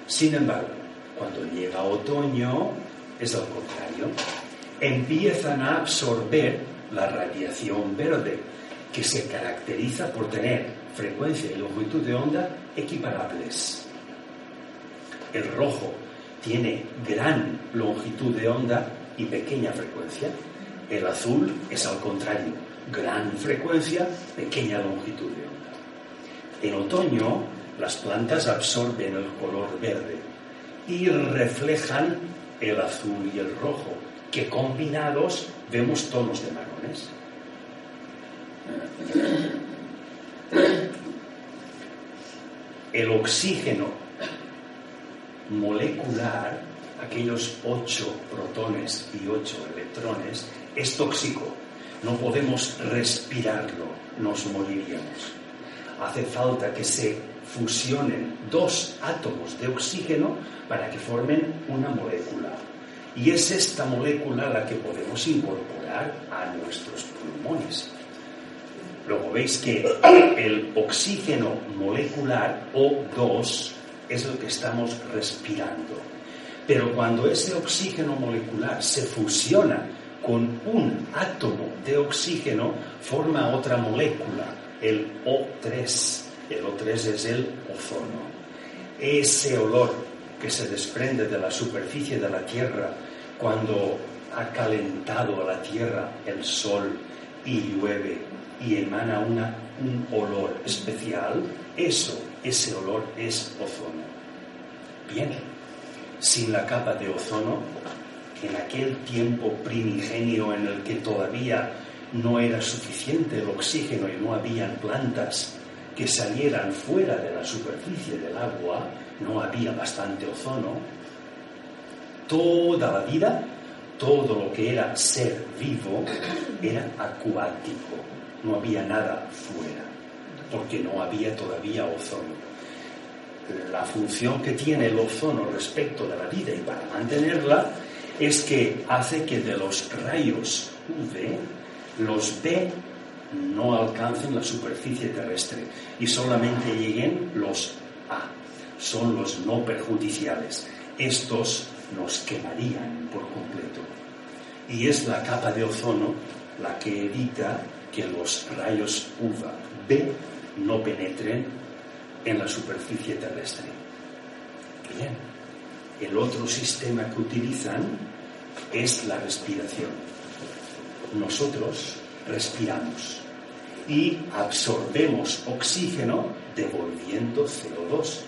Sin embargo, cuando llega otoño es al contrario. Empiezan a absorber la radiación verde, que se caracteriza por tener frecuencia y longitud de onda equiparables. El rojo tiene gran longitud de onda y pequeña frecuencia. El azul es al contrario, gran frecuencia, pequeña longitud de onda. En otoño las plantas absorben el color verde y reflejan el azul y el rojo, que combinados vemos tonos de marrones. El oxígeno molecular, aquellos ocho protones y ocho electrones, es tóxico. No podemos respirarlo, nos moriríamos. Hace falta que se fusionen dos átomos de oxígeno para que formen una molécula. Y es esta molécula la que podemos incorporar a nuestros pulmones. Luego veis que el oxígeno molecular O2 es lo que estamos respirando. Pero cuando ese oxígeno molecular se fusiona con un átomo de oxígeno, forma otra molécula, el O3 el O3 es el ozono. Ese olor que se desprende de la superficie de la Tierra cuando ha calentado a la Tierra el sol y llueve y emana una, un olor especial, eso, ese olor es ozono. Bien, sin la capa de ozono, en aquel tiempo primigenio en el que todavía no era suficiente el oxígeno y no habían plantas que salieran fuera de la superficie del agua, no había bastante ozono, toda la vida todo lo que era ser vivo era acuático, no había nada fuera, porque no había todavía ozono. La función que tiene el ozono respecto de la vida y para mantenerla es que hace que de los rayos UV los B no alcancen la superficie terrestre y solamente lleguen los A, son los no perjudiciales. Estos nos quemarían por completo. Y es la capa de ozono la que evita que los rayos UVA B no penetren en la superficie terrestre. Bien, el otro sistema que utilizan es la respiración. Nosotros respiramos y absorbemos oxígeno devolviendo CO2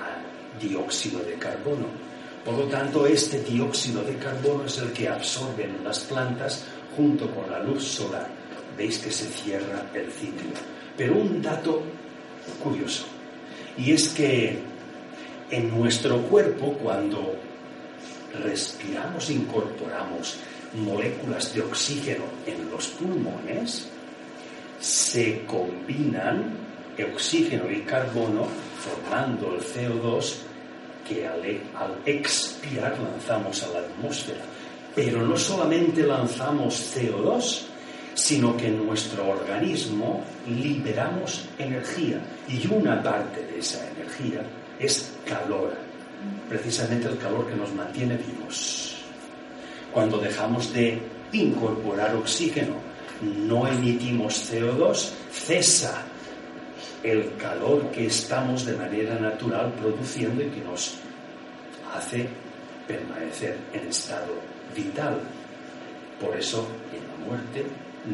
a dióxido de carbono. Por lo tanto, este dióxido de carbono es el que absorben las plantas junto con la luz solar. Veis que se cierra el ciclo. Pero un dato curioso, y es que en nuestro cuerpo, cuando respiramos, incorporamos moléculas de oxígeno en los pulmones, se combinan oxígeno y carbono formando el CO2 que al, al, expirar lanzamos a la atmósfera. Pero no solamente lanzamos CO2, sino que en nuestro organismo liberamos energía y una parte de esa energía es calor, precisamente el calor que nos mantiene vivos. Cuando dejamos de incorporar oxígeno, no emitimos CO2, cesa el calor que estamos de manera natural produciendo y que nos hace permanecer en estado vital. Por eso, en la muerte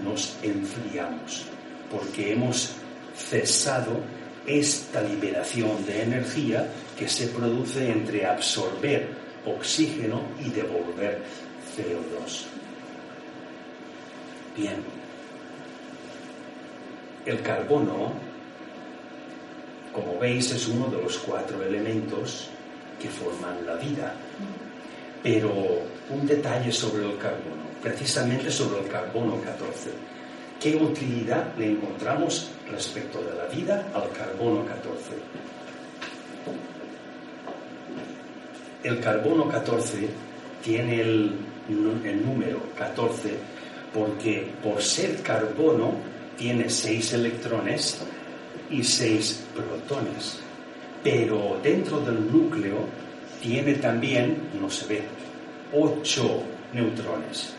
nos enfriamos, porque hemos cesado esta liberación de energía que se produce entre absorber oxígeno y devolver CO2. Bien, el carbono, como veis, es uno de los cuatro elementos que forman la vida. Pero un detalle sobre el carbono, precisamente sobre el carbono 14. ¿Qué utilidad le encontramos respecto de la vida al carbono 14? El carbono 14 tiene el, número 14 porque por ser carbono tiene seis electrones y seis protones. Pero dentro del núcleo tiene también, no se ve, ocho neutrones.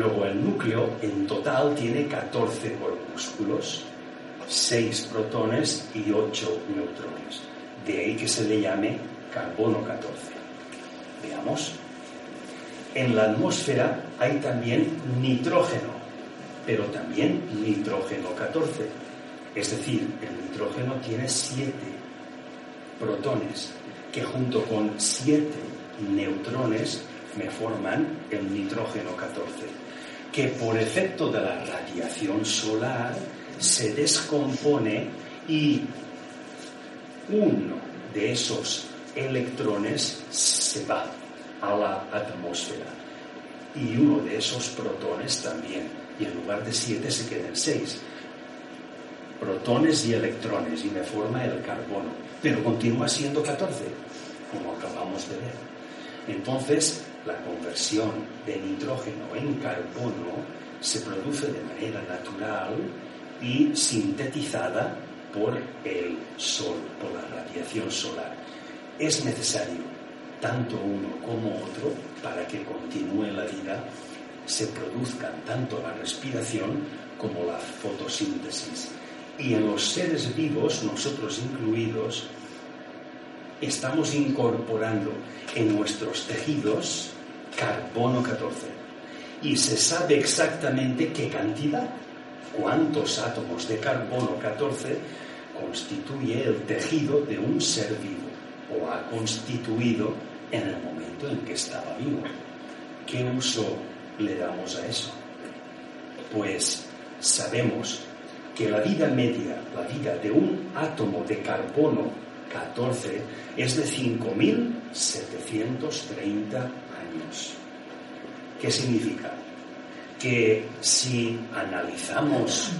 Luego el núcleo en total tiene 14 corpúsculos, 6 protones y 8 neutrones. De ahí que se le llame carbono 14. Veamos. En la atmósfera hay también nitrógeno, pero también nitrógeno 14. Es decir, el nitrógeno tiene 7 protones, que junto con 7 neutrones me forman el nitrógeno 14, que por efecto de la radiación solar se descompone y uno de esos electrones se va a la atmósfera. Y uno de esos protones también. Y en lugar de siete se quedan seis. Protones y electrones y me forma el carbono. Pero continúa siendo 14 como acabamos de ver. Entonces la conversión de nitrógeno en carbono se produce de manera natural y sintetizada por el sol, por la radiación solar. Es necesario tanto uno como otro para que continúe la vida, se produzcan tanto la respiración como la fotosíntesis. Y en los seres vivos, nosotros incluidos, estamos incorporando en nuestros tejidos carbono 14. Y se sabe exactamente qué cantidad, cuántos átomos de carbono 14 constituye el tejido de un ser vivo o ha constituido en el momento en que estaba vivo. ¿Qué uso le damos a eso? Pues sabemos que la vida media, la vida de un átomo de carbono 14 es de 5.730 años. ¿Qué significa? Que si analizamos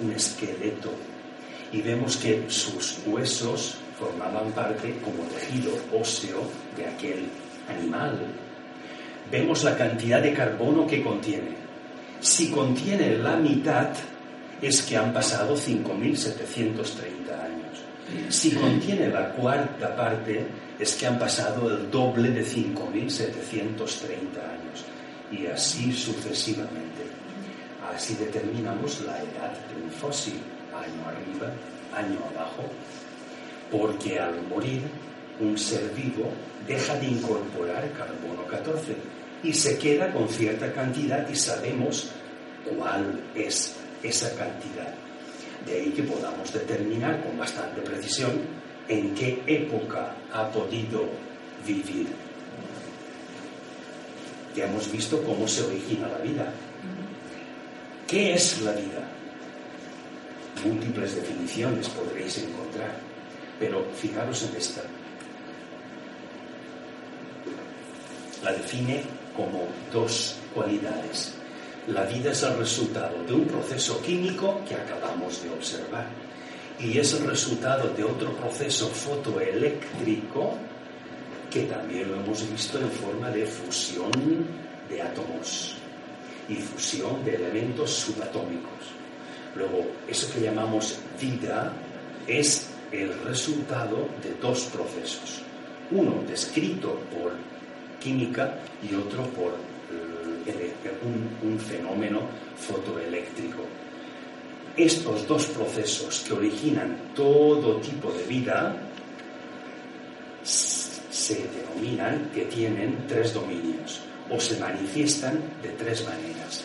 un esqueleto y vemos que sus huesos formaban parte como tejido óseo de aquel animal, vemos la cantidad de carbono que contiene. Si contiene la mitad, es que han pasado 5.730 años. Si contiene la cuarta parte, es que han pasado el doble de 5.730 años. Y así sucesivamente. Así determinamos la edad de un fósil, año arriba, año abajo, porque al morir un ser vivo deja de incorporar carbono 14 y se queda con cierta cantidad y sabemos cuál es esa cantidad. De ahí que podamos determinar con bastante precisión en qué época ha podido vivir. Ya hemos visto cómo se origina la vida. ¿Qué es la vida? Múltiples definiciones podréis encontrar, pero fijaros en esta. La define como dos cualidades. La vida es el resultado de un proceso químico que acabamos de observar y es el resultado de otro proceso fotoeléctrico que también lo hemos visto en forma de fusión de átomos y fusión de elementos subatómicos. Luego, eso que llamamos vida es el resultado de dos procesos. Uno descrito por química y otro por un, fenómeno fotoeléctrico. Estos dos procesos que originan todo tipo de vida se denominan que tienen tres dominios o se manifiestan de tres maneras.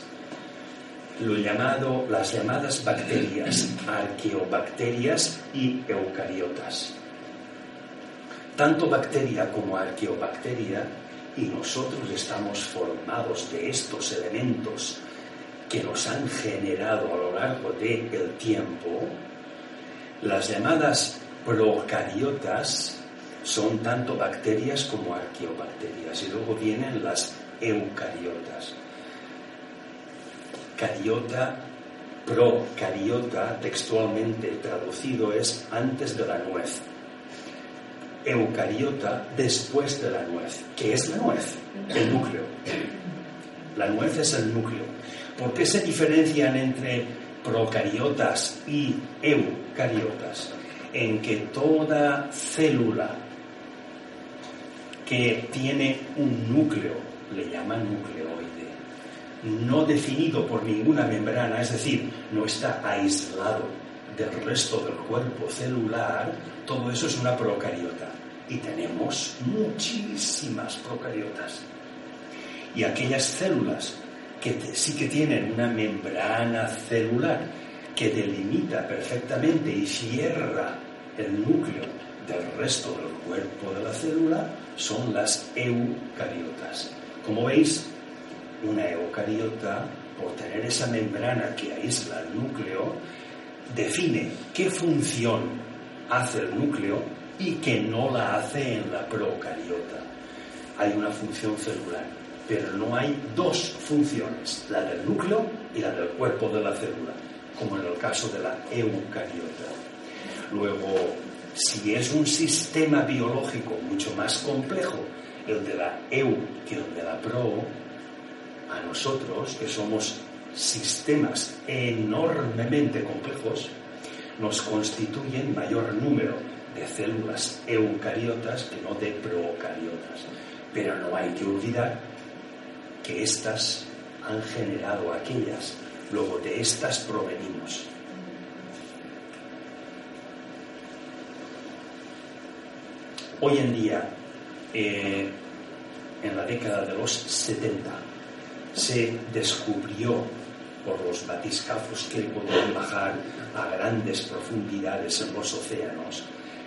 Lo llamado, las llamadas bacterias, arqueobacterias y eucariotas. Tanto bacteria como arqueobacteria y nosotros estamos formados de estos elementos que nos han generado a lo largo del tiempo, las llamadas procariotas son tanto bacterias como arqueobacterias y luego vienen las eucariotas. Cariota, procariota, textualmente traducido es antes de la nuez eucariota después de la nuez. ¿Qué es la nuez? El núcleo. La nuez es el núcleo. ¿Por qué se diferencian entre procariotas y eucariotas? En que toda célula que tiene un núcleo, le llaman nucleoide, no definido por ninguna membrana, es decir, no está aislado del resto del cuerpo celular, todo eso es una procariota. Y tenemos muchísimas procariotas. Y aquellas células que sí que tienen una membrana celular que delimita perfectamente y cierra el núcleo del resto del cuerpo de la célula son las eucariotas. Como veis, una eucariota, por tener esa membrana que aísla el núcleo, define qué función hace el núcleo y que no la hace en la procariota. Hay una función celular, pero no hay dos funciones, la del núcleo y la del cuerpo de la célula, como en el caso de la eucariota. Luego, si es un sistema biológico mucho más complejo, el de la eu que el de la pro, a nosotros, que somos sistemas enormemente complejos nos constituyen mayor número de células eucariotas que no de procariotas. Pero no hay que olvidar que éstas han generado aquellas, luego de éstas provenimos. Hoy en día, eh, en la década de los 70, se descubrió los batiscafos que podían bajar a grandes profundidades en los océanos,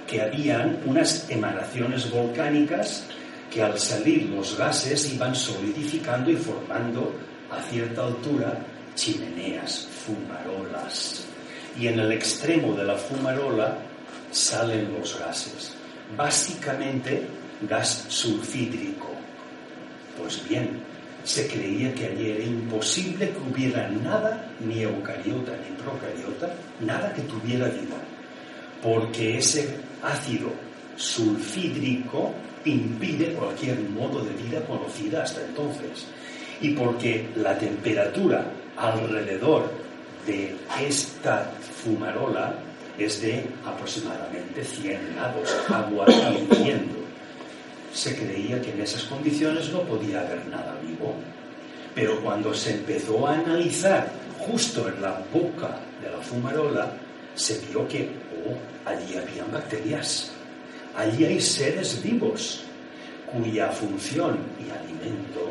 que habían unas emanaciones volcánicas que al salir los gases iban solidificando y formando a cierta altura chimeneas, fumarolas. Y en el extremo de la fumarola salen los gases. Básicamente gas sulfídrico. Pues bien, se creía que allí era imposible que hubiera nada, ni eucariota ni procariota, nada que tuviera vida, porque ese ácido sulfídrico impide cualquier modo de vida conocida hasta entonces, y porque la temperatura alrededor de esta fumarola es de aproximadamente 100 grados, agua hirviendo. Se creía que en esas condiciones no podía haber nada vivo, pero cuando se empezó a analizar justo en la boca de la fumarola, se vio que oh, allí habían bacterias, allí hay seres vivos cuya función y alimento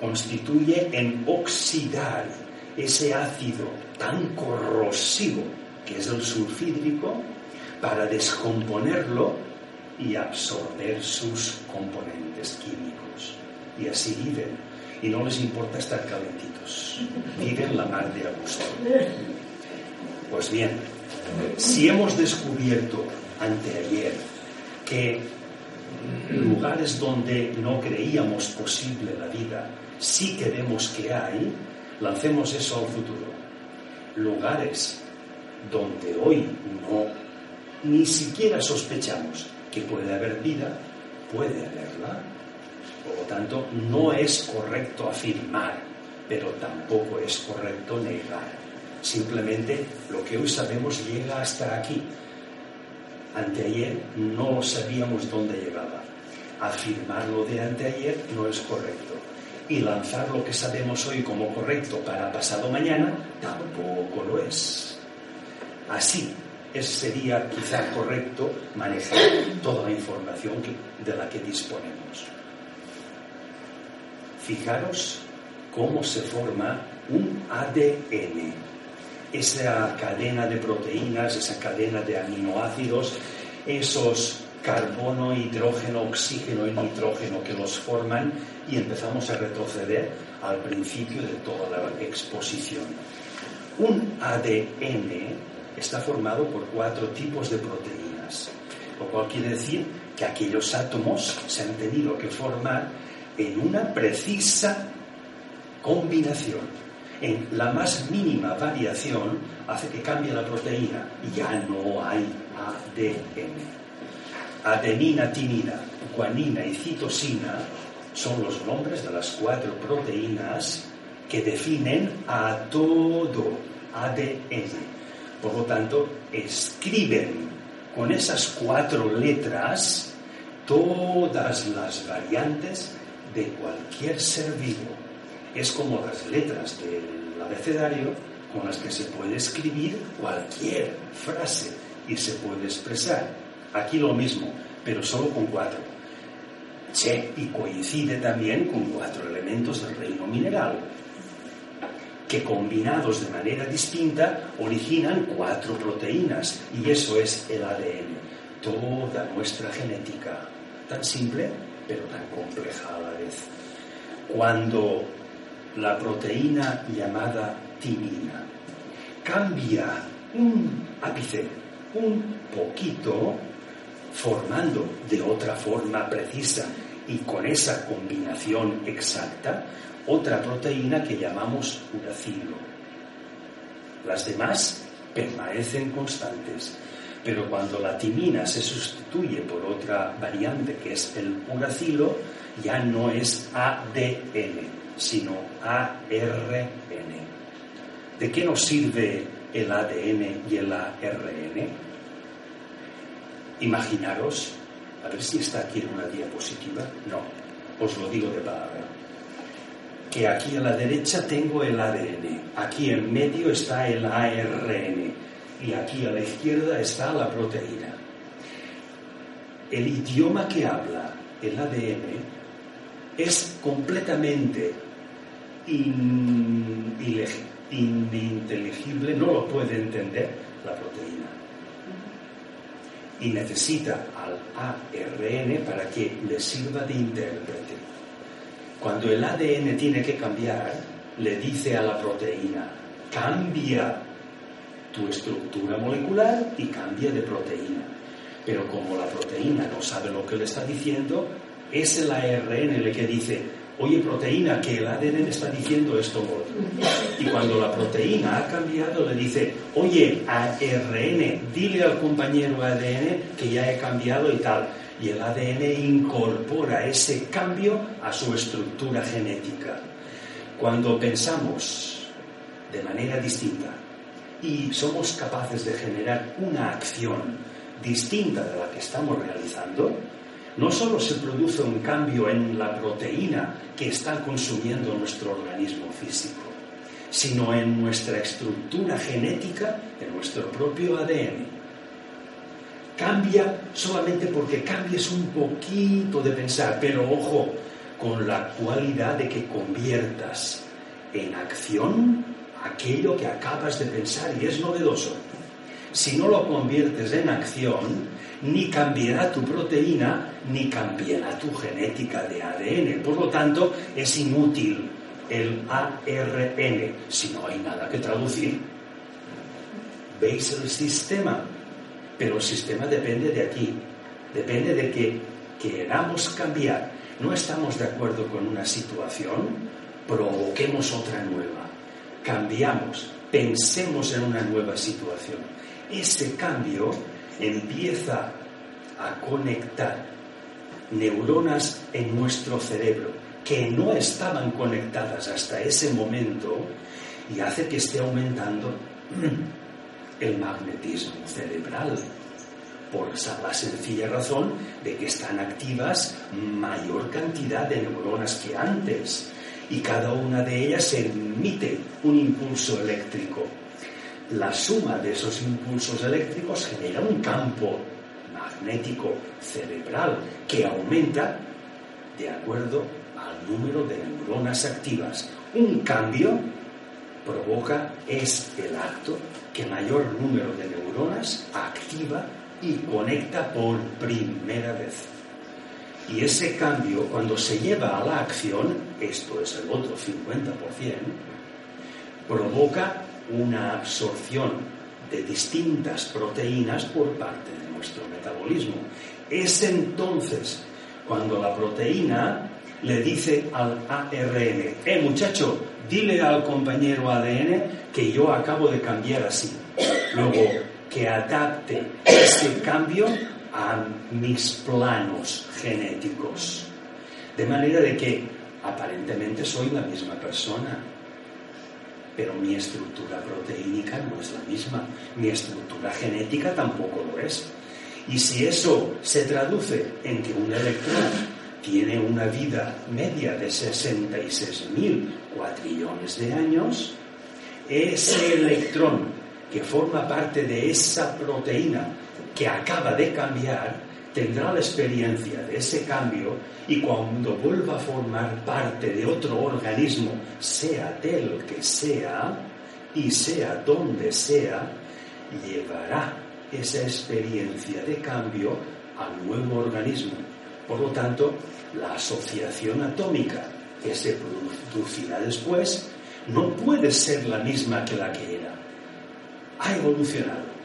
constituye en oxidar ese ácido tan corrosivo que es el sulfídrico, para descomponerlo y absorber sus componentes químicos. Y así viven. Y no les importa estar calentitos. Viven la mar de gusto. Pues bien, si hemos descubierto anteayer que lugares donde no creíamos posible la vida, sí que vemos que hay, lancemos eso al futuro. Lugares donde hoy no ni siquiera sospechamos que puede haber vida, puede haberla. Por lo tanto, no es correcto afirmar, pero tampoco es correcto negar. Simplemente lo que hoy sabemos llega hasta aquí. Anteayer no sabíamos dónde llegaba. Afirmar lo de anteayer no es correcto. Y lanzar lo que sabemos hoy como correcto para pasado mañana tampoco lo es. Así sería quizá correcto manejar toda la información de la que disponemos. Fijaros cómo se forma un ADN, esa cadena de proteínas, esa cadena de aminoácidos, esos carbono, hidrógeno, oxígeno y nitrógeno que los forman y empezamos a retroceder al principio de toda la exposición. Un ADN está formado por cuatro tipos de proteínas, lo cual quiere decir que aquellos átomos se han tenido que formar en una precisa combinación. En la más mínima variación hace que cambie la proteína y ya no hay ADN. Adenina, timina, guanina y citosina son los nombres de las cuatro proteínas que definen a todo ADN. Por lo tanto, escriben con esas cuatro letras todas las variantes de cualquier ser vivo. Es como las letras del abecedario con las que se puede escribir cualquier frase y se puede expresar. Aquí lo mismo, pero solo con cuatro. Che, y coincide también con cuatro elementos del reino mineral que combinados de manera distinta originan cuatro proteínas y eso es el ADN. Toda nuestra genética, tan simple pero tan compleja a la vez. Cuando la proteína llamada timina cambia un ápice, un poquito, formando de otra forma precisa y con esa combinación exacta, otra proteína que llamamos uracilo. Las demás permanecen constantes, pero cuando la timina se sustituye por otra variante que es el uracilo, ya no es ADN, sino ARN. ¿De qué nos sirve el ADN y el ARN? Imaginaros, a ver si está aquí en una diapositiva, no, os lo digo de palabra. Que aquí a la derecha tengo el ADN, aquí en medio está el ARN y aquí a la izquierda está la proteína. El idioma que habla el ADN es completamente ininteligible, no lo puede entender la proteína. Y necesita al ARN para que le sirva de intérprete. Cuando el ADN tiene que cambiar, le dice a la proteína, cambia tu estructura molecular y cambia de proteína. Pero como la proteína no sabe lo que le está diciendo, es el ARN el que dice, oye proteína, que el ADN está diciendo esto. Y cuando la proteína ha cambiado, le dice, oye, ARN, dile al compañero ADN que ya he cambiado y tal. Y el ADN incorpora ese cambio a su estructura genética. Cuando pensamos de manera distinta y somos capaces de generar una acción distinta de la que estamos realizando, no solo se produce un cambio en la proteína que está consumiendo nuestro organismo físico, sino en nuestra estructura genética, en nuestro propio ADN. Cambia solamente porque cambies un poquito de pensar, pero ojo, con la cualidad de que conviertas en acción aquello que acabas de pensar y es novedoso. Si no lo conviertes en acción, ni cambiará tu proteína, ni cambiará tu genética de ADN. Por lo tanto, es inútil el ARN si no hay nada que traducir. ¿Veis el sistema? Pero el sistema depende de aquí, depende de que queramos cambiar. No estamos de acuerdo con una situación, provoquemos otra nueva. Cambiamos, pensemos en una nueva situación. Ese cambio empieza a conectar neuronas en nuestro cerebro que no estaban conectadas hasta ese momento y hace que esté aumentando el magnetismo cerebral. Por la sencilla razón de que están activas mayor cantidad de neuronas que antes y cada una de ellas emite un impulso eléctrico la suma de esos impulsos eléctricos genera un campo magnético cerebral que aumenta de acuerdo al número de neuronas activas. Un cambio provoca es el acto que mayor número de neuronas activa y conecta por primera vez. Y ese cambio, cuando se lleva a la acción, esto es el otro 50%, provoca una absorción de distintas proteínas por parte de nuestro metabolismo. Es entonces cuando la proteína le dice al ARN, eh muchacho, dile al compañero ADN que yo acabo de cambiar así. Luego, que adapte ese cambio a mis planos genéticos. De manera de que aparentemente soy la misma persona, pero mi estructura proteínica no es la misma, mi estructura genética tampoco lo es. Y si eso se traduce en que un electrón tiene una vida media de 66.000 cuatrillones de años, ese electrón que forma parte de esa proteína que acaba de cambiar tendrá la experiencia de ese cambio y cuando vuelva a formar parte de otro organismo, sea del que sea y sea donde sea, llevará esa experiencia de cambio al nuevo organismo. Por lo tanto, la asociación atómica que se producirá después no puede ser la misma que la que era. Ha evolucionado.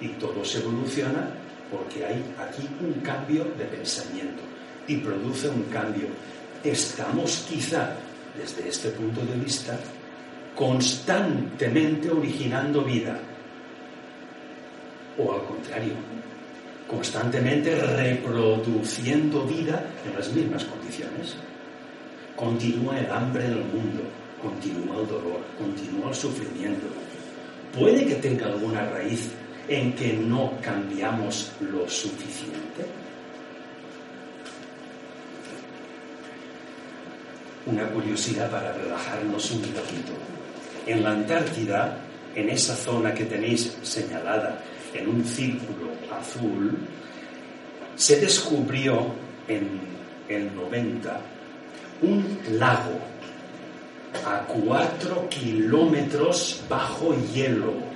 Y todo se evoluciona porque hay aquí un cambio de pensamiento y produce un cambio. Estamos quizá, desde este punto de vista, constantemente originando vida. O al contrario, constantemente reproduciendo vida en las mismas condiciones. Continúa el hambre en el mundo, continúa el dolor, continúa el sufrimiento. Puede que tenga alguna raíz en que no cambiamos lo suficiente. Una curiosidad para relajarnos un poquito. En la Antártida, en esa zona que tenéis señalada en un círculo azul, se descubrió en el 90 un lago a cuatro kilómetros bajo hielo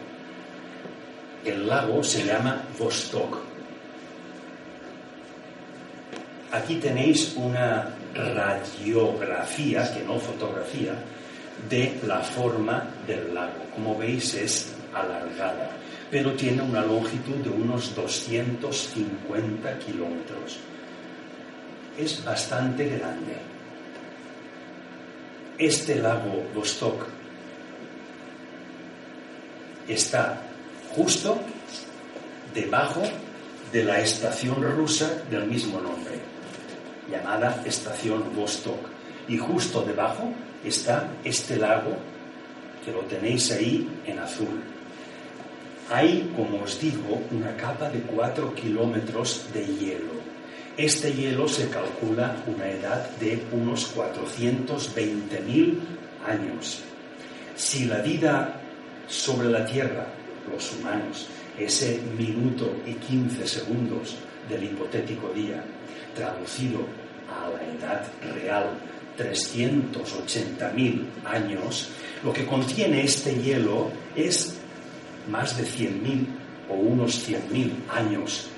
el lago se llama Vostok. Aquí tenéis una radiografía, que no fotografía, de la forma del lago. Como veis es alargada, pero tiene una longitud de unos 250 kilómetros. Es bastante grande. este lago Vostok está justo debajo de la estación rusa del mismo nombre, llamada Estación Vostok. Y justo debajo está este lago que lo tenéis ahí en azul. Hay, como os digo, una capa de 4 kilómetros de hielo. Este hielo se calcula una edad de unos 420.000 años. Si la vida sobre la Tierra, los humanos, ese minuto y 15 segundos del hipotético día, traducido a la edad real, 380.000 años, lo que contiene este hielo es más de 100.000 o unos 100.000 años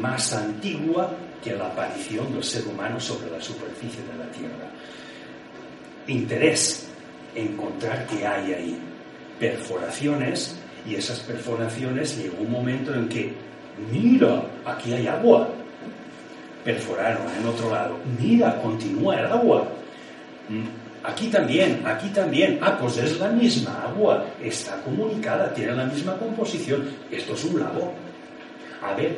más antigua que la aparición del ser humano sobre la superficie de la Tierra. Interés encontrar qué hay ahí. Perforaciones y esas perforaciones llegó un momento en que, mira, aquí hay agua. Perforaron en otro lado, mira, continúa el agua. Mm, aquí también, aquí también. Ah, pues es la misma agua, está comunicada, tiene la misma composición. Esto es un lago. A ver,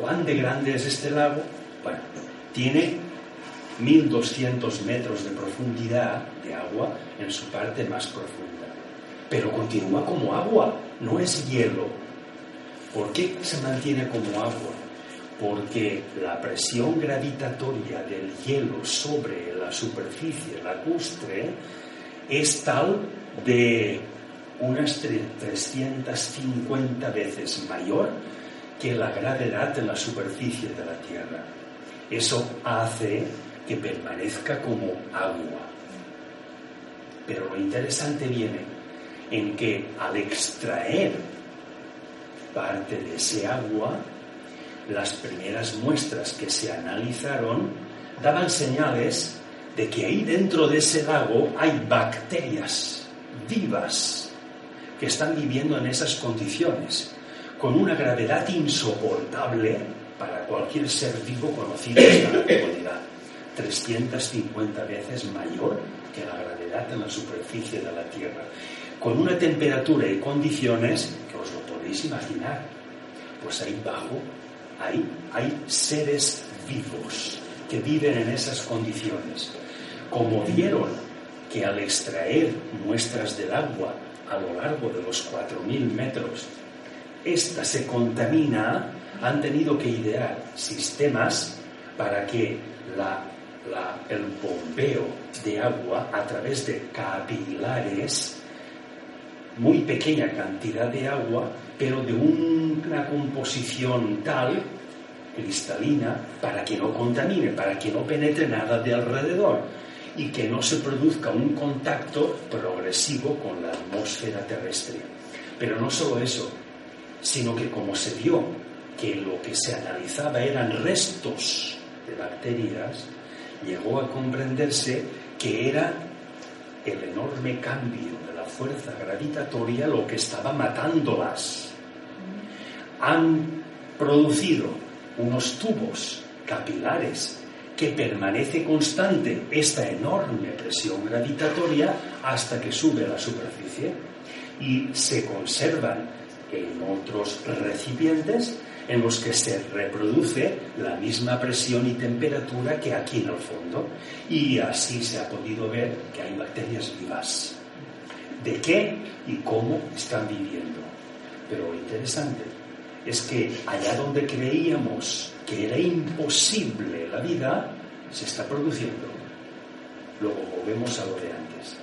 ¿cuán de grande es este lago? Bueno, tiene 1200 metros de profundidad de agua en su parte más profunda pero continúa como agua, no es hielo. ¿Por qué se mantiene como agua? Porque la presión gravitatoria del hielo sobre la superficie lacustre es tal de unas 350 veces mayor que la gravedad en la superficie de la Tierra. Eso hace que permanezca como agua. Pero lo interesante viene en que al extraer parte de ese agua, las primeras muestras que se analizaron daban señales de que ahí dentro de ese lago hay bacterias vivas que están viviendo en esas condiciones, con una gravedad insoportable para cualquier ser vivo conocido en la actualidad, 350 veces mayor que la gravedad en la superficie de la Tierra con una temperatura y condiciones que os lo podéis imaginar. Pues ahí bajo hay, hay seres vivos que viven en esas condiciones. Como vieron que al extraer muestras del agua a lo largo de los 4.000 metros, esta se contamina, han tenido que idear sistemas para que el bombeo de agua a través de capilares muy pequeña cantidad de agua, pero de una composición tal, cristalina, para que no contamine, para que no penetre nada de alrededor y que no se produzca un contacto progresivo con la atmósfera terrestre. Pero no solo eso, sino que como se vio que lo que se analizaba eran restos de bacterias, llegó a comprenderse que era el enorme cambio fuerza gravitatoria lo que estaba matándolas. Han producido unos tubos capilares que permanece constante esta enorme presión gravitatoria hasta que sube a la superficie y se conservan en otros recipientes en los que se reproduce la misma presión y temperatura que aquí en el fondo y así se ha podido ver que hay bacterias vivas de qué y cómo están viviendo. Pero lo interesante es que allá donde creíamos que era imposible la vida, se está produciendo. Luego volvemos a lo de antes.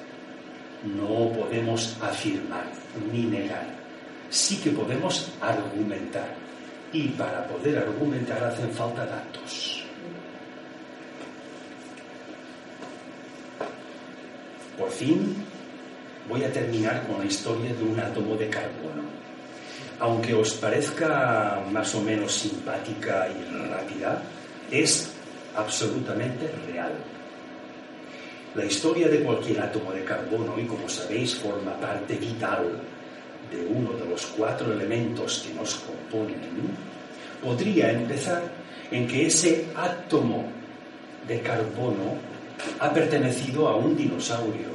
No podemos afirmar ni negar. Sí que podemos argumentar. Y para poder argumentar hacen falta datos. Por fin voy a terminar con la historia de un átomo de carbono. Aunque os parezca más o menos simpática y rápida, es absolutamente real. La historia de cualquier átomo de carbono, y como sabéis, forma parte vital de uno de los cuatro elementos que nos componen, podría empezar en que ese átomo de carbono ha pertenecido a un dinosaurio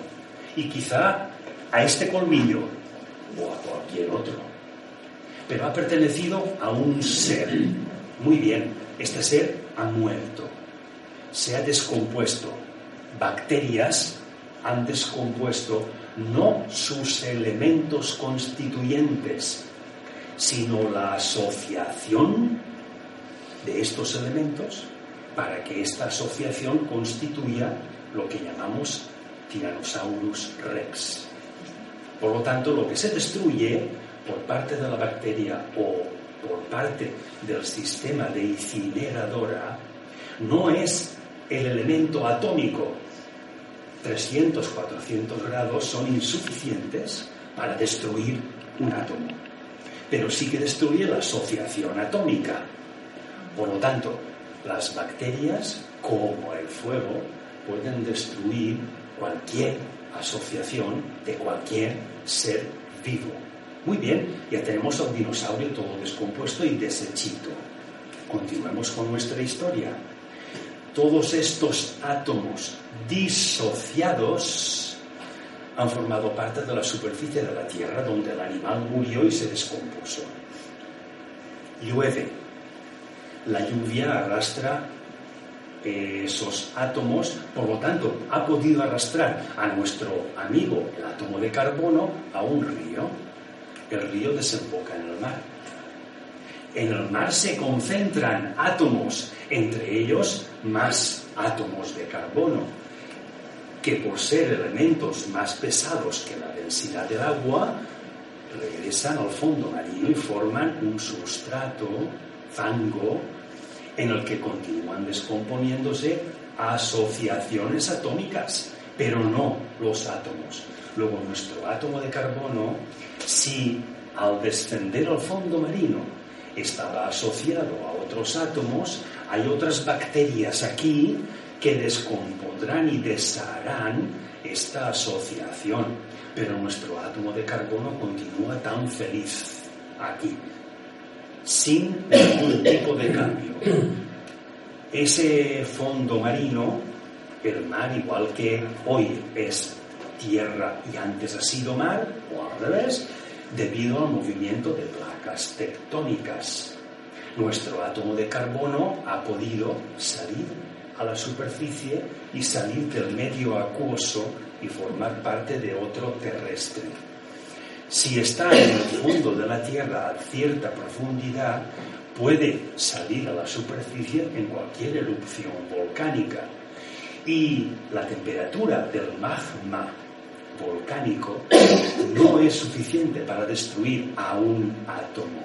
y quizá a este colmillo o a cualquier otro. Pero ha pertenecido a un ser. Muy bien, este ser ha muerto, se ha descompuesto. Bacterias han descompuesto no sus elementos constituyentes, sino la asociación de estos elementos para que esta asociación constituya lo que llamamos Tyrannosaurus rex. Por lo tanto, lo que se destruye por parte de la bacteria o por parte del sistema de incineradora no es el elemento atómico. 300, 400 grados son insuficientes para destruir un átomo, pero sí que destruye la asociación atómica. Por lo tanto, las bacterias, como el fuego, pueden destruir cualquier asociación de cualquier ser vivo. Muy bien, ya tenemos al dinosaurio todo descompuesto y desechito. Continuemos con nuestra historia. Todos estos átomos disociados han formado parte de la superficie de la Tierra donde el animal murió y se descompuso. Llueve. La lluvia arrastra esos átomos, por lo tanto, ha podido arrastrar a nuestro amigo, el átomo de carbono, a un río. El río desemboca en el mar. En el mar se concentran átomos, entre ellos más átomos de carbono, que por ser elementos más pesados que la densidad del agua, regresan al fondo marino y forman un sustrato, fango, en el que continúan descomponiéndose asociaciones atómicas, pero no los átomos. Luego nuestro átomo de carbono, si al descender al fondo marino estaba asociado a otros átomos, hay otras bacterias aquí que descompondrán y desharán esta asociación. Pero nuestro átomo de carbono continúa tan feliz aquí, sin ningún tipo de cambio. Ese fondo marino, el mar igual que hoy es tierra y antes ha sido mar, o al revés, debido al movimiento de placas tectónicas. Nuestro átomo de carbono ha podido salir a la superficie y salir del medio acuoso y formar parte de otro terrestre. Si está en el fondo de la Tierra a cierta profundidad, puede salir a la superficie en cualquier erupción volcánica. Y la temperatura del magma volcánico no es suficiente para destruir a un átomo.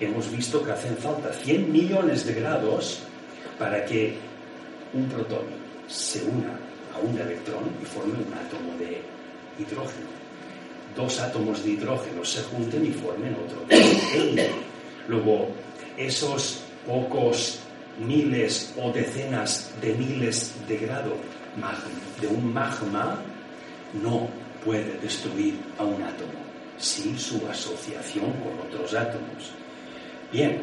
Hemos visto que hacen falta 100 millones de grados para que un protón se una a un electrón y forme un átomo de hidrógeno. Dos átomos de hidrógeno se junten y formen otro. Luego, esos pocos miles o decenas de miles de grado de un magma no puede destruir a un átomo sin su asociación con otros átomos. Bien,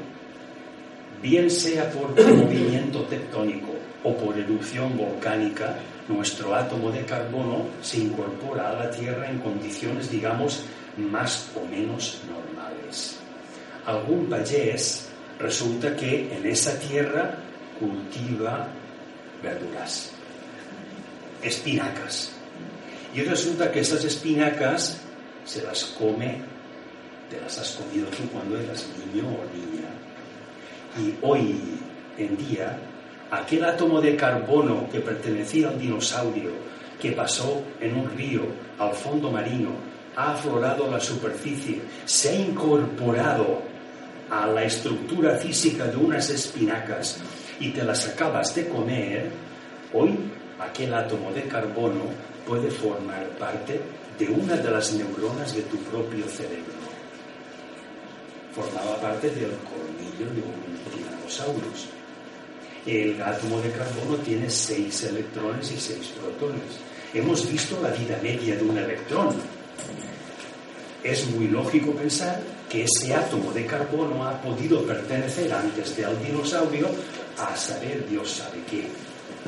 bien sea por movimiento tectónico o por erupción volcánica, nuestro átomo de carbono se incorpora a la Tierra en condiciones, digamos, más o menos normales. Algún payés resulta que en esa tierra cultiva verduras, espinacas. Y resulta que esas espinacas se las come, te las has comido tú cuando eras niño o niña. Y hoy en día, aquel átomo de carbono que pertenecía al dinosaurio, que pasó en un río al fondo marino, ha aflorado a la superficie, se ha incorporado a la estructura física de unas espinacas y te las acabas de comer, hoy aquel átomo de carbono puede formar parte de una de las neuronas de tu propio cerebro. Formaba parte del colmillo de un tiranosaurus. El átomo de carbono tiene seis electrones y seis protones. Hemos visto la vida media de un electrón. Es muy lógico pensar que ese átomo de carbono ha podido pertenecer antes del dinosaurio a saber Dios sabe qué.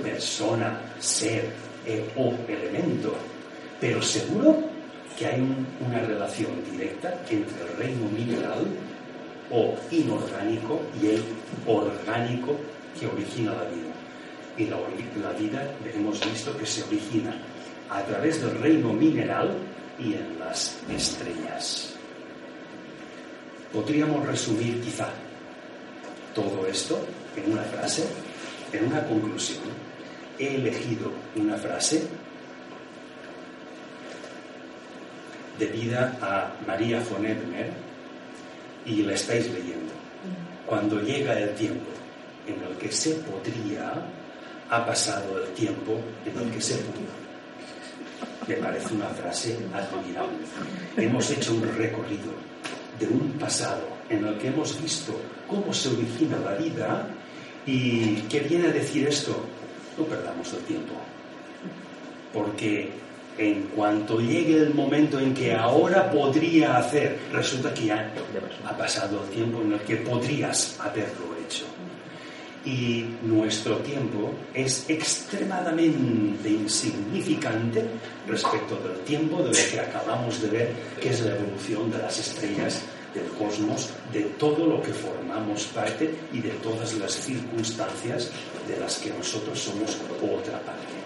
persona, ser eh, o elemento, pero seguro que hay una relación directa entre el reino mineral o inorgánico y el orgánico que origina la vida. Y la, la vida hemos visto que se origina a través del reino mineral y en las estrellas. Podríamos resumir quizá todo esto en una frase, en una conclusión. He elegido una frase debida a María von Edmer y la estáis leyendo. Cuando llega el tiempo en el que se podría, ha pasado el tiempo en el que se pudo. Me parece una frase admirable. Hemos hecho un recorrido de un pasado en el que hemos visto cómo se origina la vida y qué viene a decir esto. No perdamos el tiempo. Porque en cuanto llegue el momento en que ahora podría hacer, resulta que ya ha pasado el tiempo en el que podrías haberlo hecho. Y nuestro tiempo es extremadamente insignificante respecto del tiempo de lo que acabamos de ver, que es la evolución de las estrellas del cosmos, de todo lo que formamos parte y de todas las circunstancias de las que nosotros somos otra parte.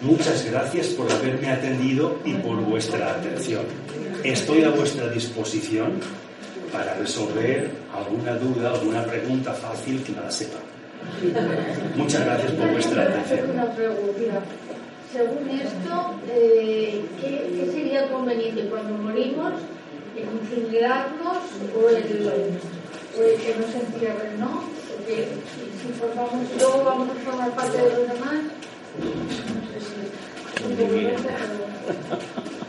Muchas gracias por haberme atendido y por vuestra atención. Estoy a vuestra disposición para resolver alguna duda, alguna pregunta fácil que no la sepa. Muchas gracias por vuestra atención. Una pregunta. Según esto, eh, ¿qué, ¿qué, sería conveniente cuando morimos? ¿Incinerarnos o el, o el que nos entierren, no? Porque si formamos, luego vamos a formar parte de los demás. No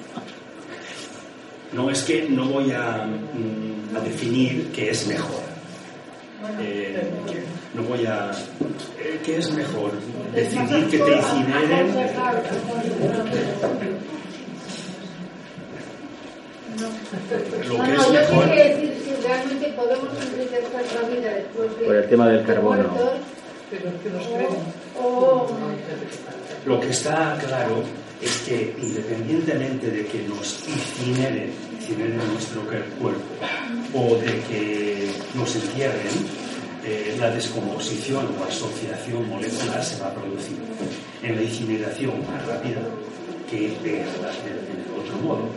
es que no voy a, a definir qué es mejor. Eh, no voy a. Eh, ¿Qué es mejor? Decidir que te incineren. Lo que es mejor. Realmente podemos enriquecer la vida después de. Por el tema del carbono. Lo que está claro es que independientemente de que nos incineren, incineren nuestro cuerpo o de que nos entierren, eh, la descomposición o asociación molecular se va a producir en la incineración más rápida que en el otro modo.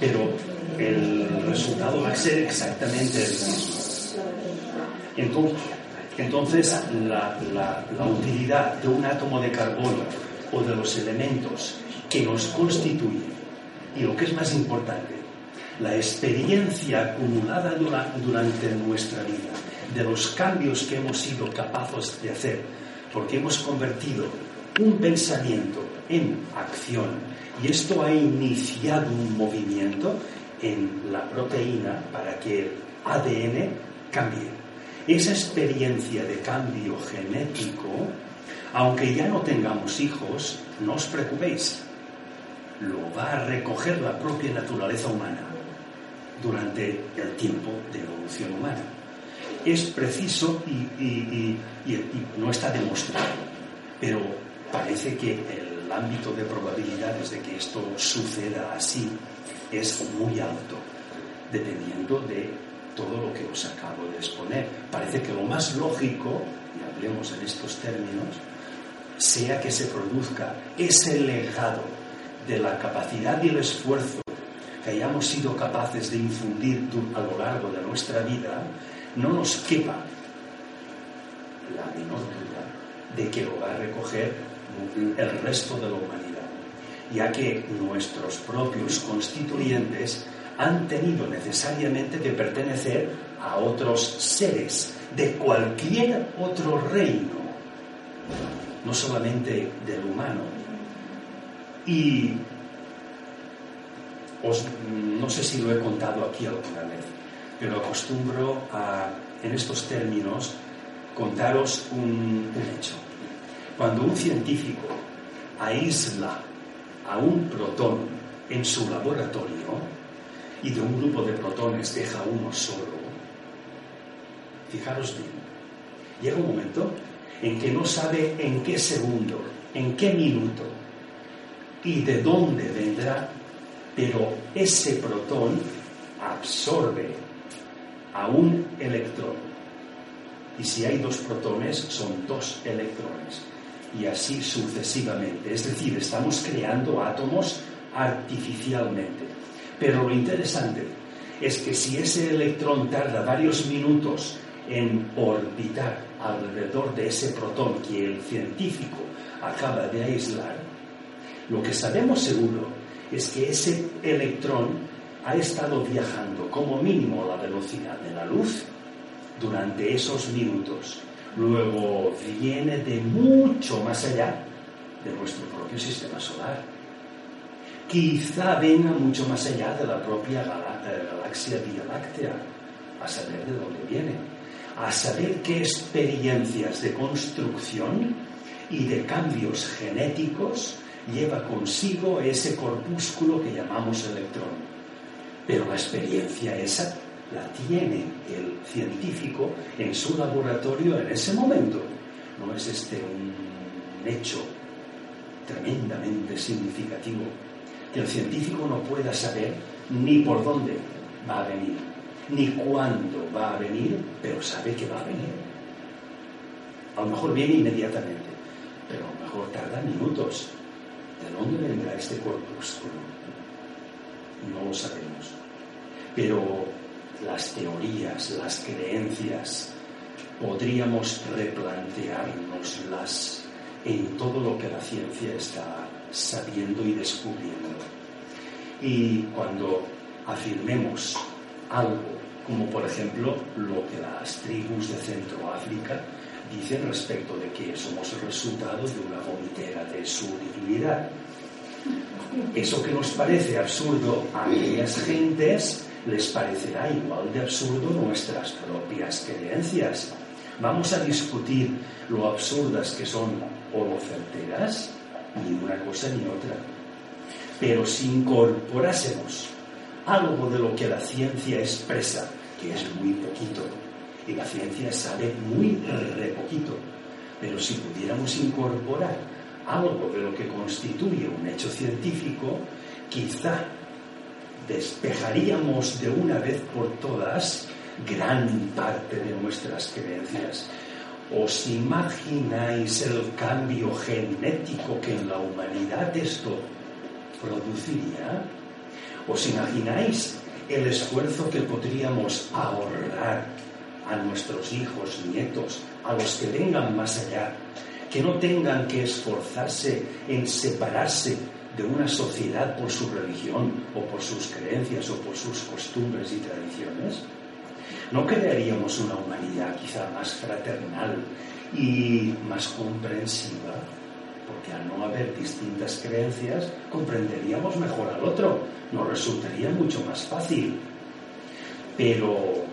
Pero el resultado va a ser exactamente el mismo. Entonces, entonces la, utilidad de un átomo de carbono o de los elementos que nos constituyen y lo que es más importante, la experiencia acumulada durante nuestra vida, de los cambios que hemos sido capaces de hacer, porque hemos convertido un pensamiento en acción y esto ha iniciado un movimiento en la proteína para que el ADN cambie. Esa experiencia de cambio genético, aunque ya no tengamos hijos, no os preocupéis, lo va a recoger la propia naturaleza humana durante el tiempo de evolución humana. Es preciso y, no está demostrado, pero parece que el ámbito de probabilidades de que esto suceda así es muy alto, dependiendo de todo lo que os acabo de exponer. Parece que lo más lógico, y hablemos en estos términos, sea que se produzca ese legado de la capacidad y el esfuerzo que hayamos sido capaces de infundir a lo largo de nuestra vida, no nos quepa la menor duda de que lo va a recoger el resto de la humanidad, ya que nuestros propios constituyentes han tenido necesariamente que pertenecer a otros seres de cualquier otro reino, no solamente del humano, y os, no sé si lo he contado aquí alguna vez, pero acostumbro a, en estos términos, contaros un, un hecho. Cuando un científico aísla a un protón en su laboratorio y de un grupo de protones deja uno solo, fijaros bien, llega un momento en que no sabe en qué segundo, en qué minuto y de dónde vendrá, pero ese protón absorbe a un electrón. Y si hay dos protones, son dos electrones. Y así sucesivamente. Es decir, estamos creando átomos artificialmente. Pero lo interesante es que si ese electrón tarda varios minutos en orbitar alrededor de ese protón que el científico acaba de aislar, lo que sabemos seguro es que ese electrón ha estado viajando como mínimo a la velocidad de la luz durante esos minutos. Luego viene de mucho más allá de nuestro propio sistema solar. Quizá venga mucho más allá de la propia eh, galaxia Vía Láctea, a saber de dónde viene, a saber qué experiencias de construcción y de cambios genéticos lleva consigo ese corpúsculo que llamamos electrón. Pero la experiencia esa la tiene el científico en su laboratorio en ese momento. ¿No es este un hecho tremendamente significativo? Que el científico no pueda saber ni por dónde va a venir, ni cuándo va a venir, pero sabe que va a venir. A lo mejor viene inmediatamente, pero a lo mejor tarda minutos. ¿De dónde vendrá este corpúsculo? No lo sabemos. Pero las teorías, las creencias, podríamos replanteárnoslas en todo lo que la ciencia está sabiendo y descubriendo. Y cuando afirmemos algo, como por ejemplo lo que las tribus de Centroáfrica dicen respecto de que somos el resultado de una vomitera de su divinidad. Eso que nos parece absurdo a aquellas gentes les parecerá igual de absurdo nuestras propias creencias. Vamos a discutir lo absurdas que son o lo certeras, ni una cosa ni otra. Pero si incorporásemos algo de lo que la ciencia expresa, que es muy poquito, y la ciencia sabe muy re poquito, pero si pudiéramos incorporar algo de lo que constituye un hecho científico, quizá despejaríamos de una vez por todas gran parte de nuestras creencias. ¿Os imagináis el cambio genético que en la humanidad esto produciría? ¿Os imagináis el esfuerzo que podríamos ahorrar a nuestros hijos, nietos, a los que vengan más allá, que no tengan que esforzarse en separarse de una sociedad por su religión o por sus creencias o por sus costumbres y tradiciones? ¿No crearíamos una humanidad quizá más fraternal y más comprensiva? Porque al no haber distintas creencias, comprenderíamos mejor al otro, nos resultaría mucho más fácil. Pero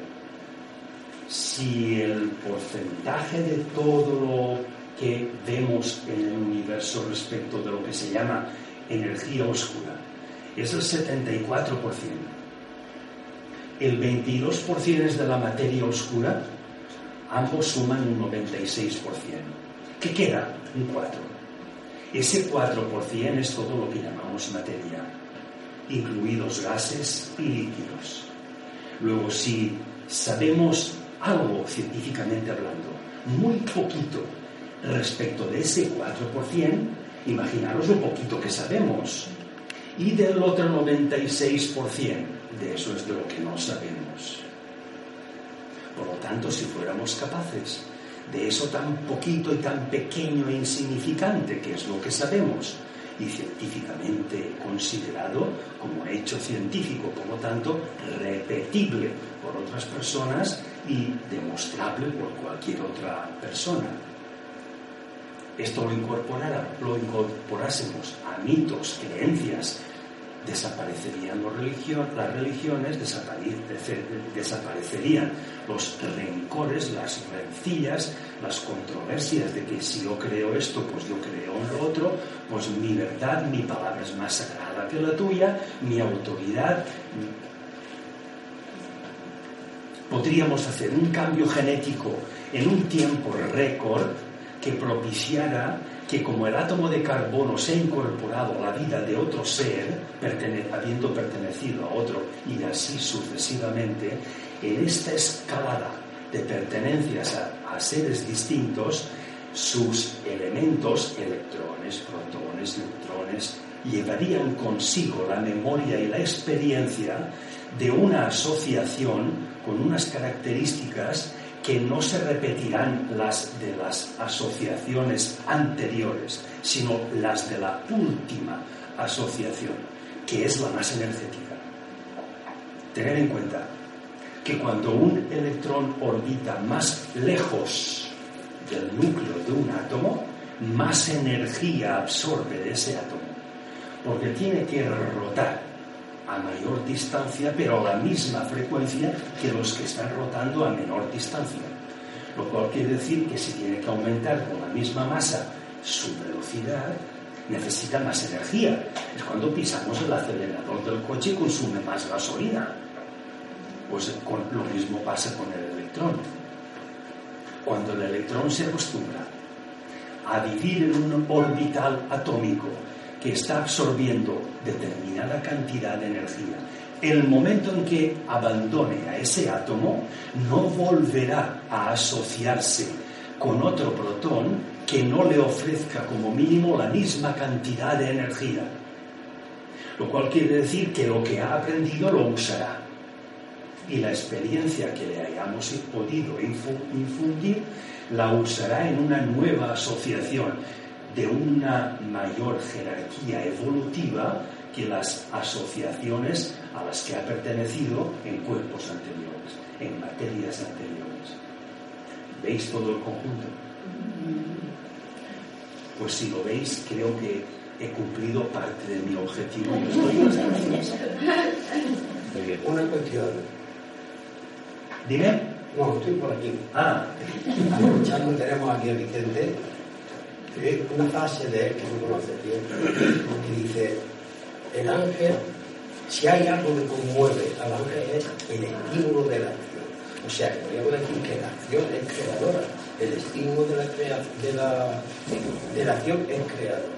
si el porcentaje de todo lo que vemos en el universo respecto de lo que se llama energía oscura. Es el 74%. El 22% es de la materia oscura. Ambos suman un 96%. ¿Qué queda? Un 4%. Ese 4% es todo lo que llamamos materia, incluidos gases y líquidos. Luego, si sabemos algo científicamente hablando, muy poquito respecto de ese 4%, Imaginaros lo poquito que sabemos. Y del otro 96%, de eso es de lo que no sabemos. Por lo tanto, si fuéramos capaces de eso tan poquito y tan pequeño e insignificante que es lo que sabemos, y científicamente considerado como hecho científico, por lo tanto, repetible por otras personas y demostrable por cualquier otra persona esto lo, incorporara, lo incorporásemos a mitos, creencias, desaparecerían las religiones, desaparecerían los rencores, las rencillas, las controversias de que si yo creo esto, pues yo creo en lo otro, pues mi verdad, mi palabra es más sagrada que la tuya, mi autoridad. Podríamos hacer un cambio genético en un tiempo récord que propiciara que como el átomo de carbono se ha incorporado a la vida de otro ser, habiendo pertenecido a otro y así sucesivamente, en esta escalada de pertenencias a, seres distintos, sus elementos, electrones, protones, neutrones, llevarían consigo la memoria y la experiencia de una asociación con unas características que no se repetirán las de las asociaciones anteriores, sino las de la última asociación, que es la más energética. Tener en cuenta que cuando un electrón orbita más lejos del núcleo de un átomo, más energía absorbe de ese átomo, porque tiene que rotar a mayor distancia, pero a la misma frecuencia que los que están rotando a menor distancia. Lo cual quiere decir que si tiene que aumentar con la misma masa su velocidad, necesita más energía. Es cuando pisamos el acelerador del coche y consume más gasolina. Pues lo mismo pasa con el electrón. Cuando el electrón se acostumbra a vivir en un orbital atómico que está absorbiendo determinada cantidad de energía, el momento en que abandone a ese átomo, no volverá a asociarse con otro protón que no le ofrezca como mínimo la misma cantidad de energía. Lo cual quiere decir que lo que ha aprendido lo usará. Y la experiencia que le hayamos podido infundir la usará en una nueva asociación de una mayor jerarquía evolutiva que las asociaciones a las que ha pertenecido en cuerpos anteriores, en materias anteriores. ¿Veis todo el conjunto? Pues si lo veis, creo que he cumplido parte de mi objetivo y estoy Una cuestión. Dime. No, estoy por aquí. Ah. Escuchando tenemos aquí a Vicente una frase de él que no conoce bien, que dice, el ángel, si hay algo que conmueve al ángel es el estímulo de la acción. O sea, podríamos decir que la acción es creadora, el estímulo de la, de la, de la acción es creadora.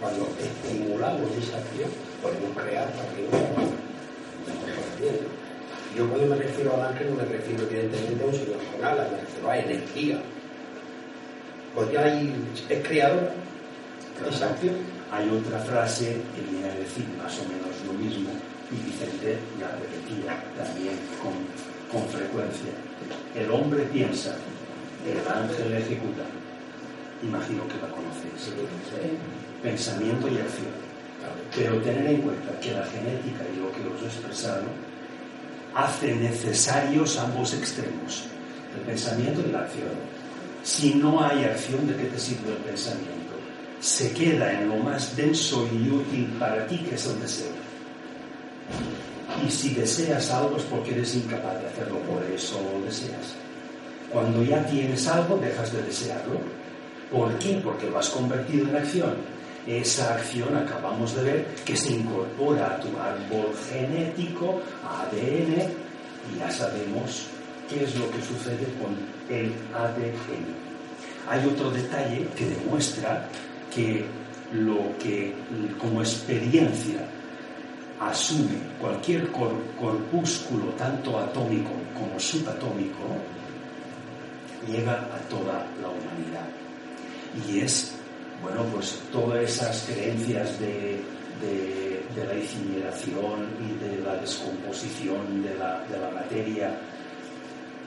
Cuando estimulamos esa acción, podemos crear también Yo cuando me refiero al ángel no me refiero evidentemente a un señor con alas, me refiero a energía porque hay, es creador esa acción. Hay otra frase que viene a decir más o menos lo mismo y Vicente la repetía también con, con frecuencia. El hombre piensa, el ángel ejecuta. Imagino que la conocéis. Pensamiento y acción. Pero tener en cuenta que la genética y lo que os he expresado hace necesarios ambos extremos, el pensamiento y la acción si no hay acción, ¿de qué te sirve el pensamiento? Se queda en lo más denso y útil para ti, que es el deseo. Y si deseas algo es porque eres incapaz de hacerlo, por eso lo deseas. Cuando ya tienes algo, dejas de desearlo. ¿Por qué? Porque lo has convertido en acción. Esa acción acabamos de ver que se incorpora a tu árbol genético, ADN, y ya sabemos qué es lo que sucede con el ADN. Hay otro detalle que demuestra que lo que como experiencia asume cualquier corpúsculo, tanto atómico como subatómico, llega a toda la humanidad. Y es, bueno, pues todas esas creencias de, la incineración y de la descomposición de la, de la materia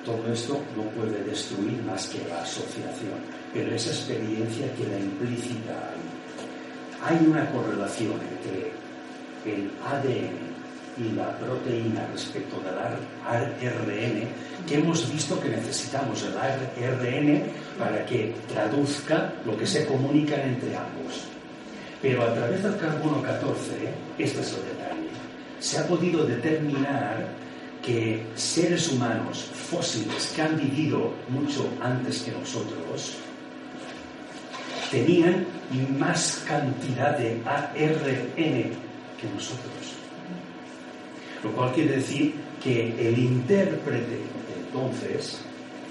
todo esto no puede destruir más que la asociación, pero esa experiencia queda implícita ahí. Hay una correlación entre el ADN y la proteína respecto del ARN, que hemos visto que necesitamos el ARN para que traduzca lo que se comunica entre ambos. Pero a través del carbono 14, este es el detalle, se ha podido determinar que seres humanos fósiles que han vivido mucho antes que nosotros tenían más cantidad de ARN que nosotros. Lo cual quiere decir que el intérprete entonces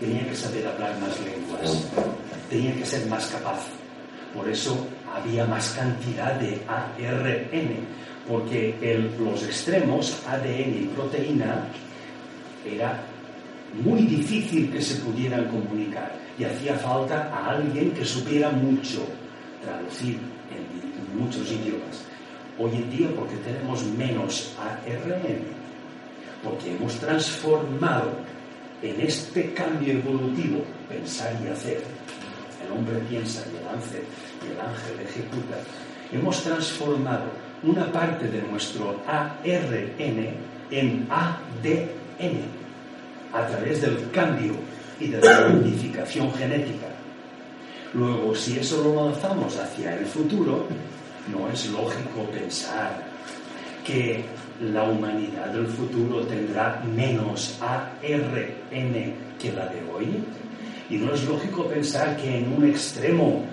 tenía que saber hablar más lenguas. tenía que ser más capaz. Por eso había más cantidad de ARN, porque los extremos, ADN y proteína, era muy difícil que se pudieran comunicar y hacía falta a alguien que supiera mucho traducir en muchos idiomas. Hoy en día, porque tenemos menos ARN, porque hemos transformado en este cambio evolutivo pensar y hacer, el hombre piensa y el ángel, y el ángel ejecuta, hemos transformado una parte de nuestro ARN en ADN a través del cambio y de la modificación genética. Luego, si eso lo lanzamos hacia el futuro, no es lógico pensar que la humanidad del futuro tendrá menos ARN que la de hoy. Y no es lógico pensar que en un extremo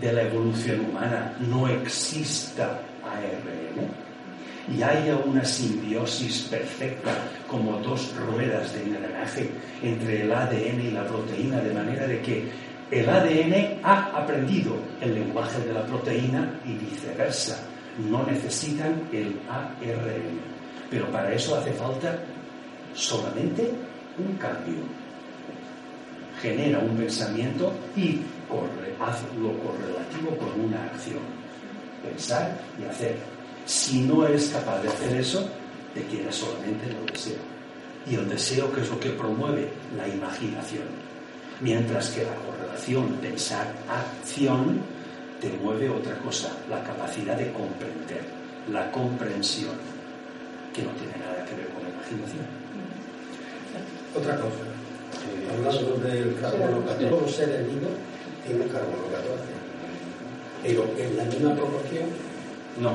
de la evolución humana no exista ARN y haya una simbiosis perfecta como dos ruedas de engranaje entre el ADN y la proteína, de manera de que el ADN ha aprendido el lenguaje de la proteína y viceversa. No necesitan el ARN. Pero para eso hace falta solamente un cambio. Genera un pensamiento y corre, haz lo correlativo con una acción. Pensar y hacer. Si no eres capaz de hacer eso, te queda solamente el deseo. Y el deseo que es lo que promueve la imaginación. Mientras que la correlación pensar-acción te mueve otra cosa, la capacidad de comprender, la comprensión, que no tiene nada que ver con la imaginación. Otra cosa, hablando del carbono 14, todos los seres vivos tienen carbono 14, pero en la misma proporción. No,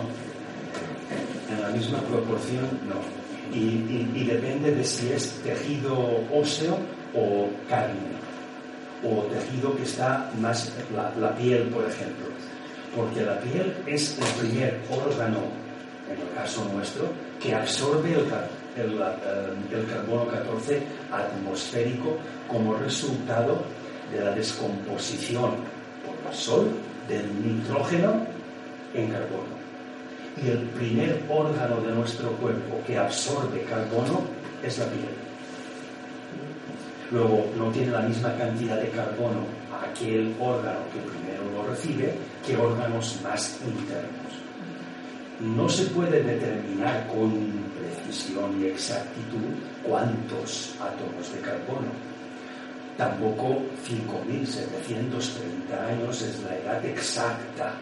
en la misma proporción no. Y, depende de si es tejido óseo o carne, o tejido que está más, la, piel, por ejemplo. Porque la piel es el primer órgano, en el caso nuestro, que absorbe el, el, el carbono 14 atmosférico como resultado de la descomposición por el sol del nitrógeno en carbono y el primer órgano de nuestro cuerpo que absorbe carbono es la piel. Luego, no tiene la misma cantidad de carbono aquel órgano que primero lo recibe que órganos más internos. No se puede determinar con precisión y exactitud cuántos átomos de carbono. Tampoco 5.730 años es la edad exacta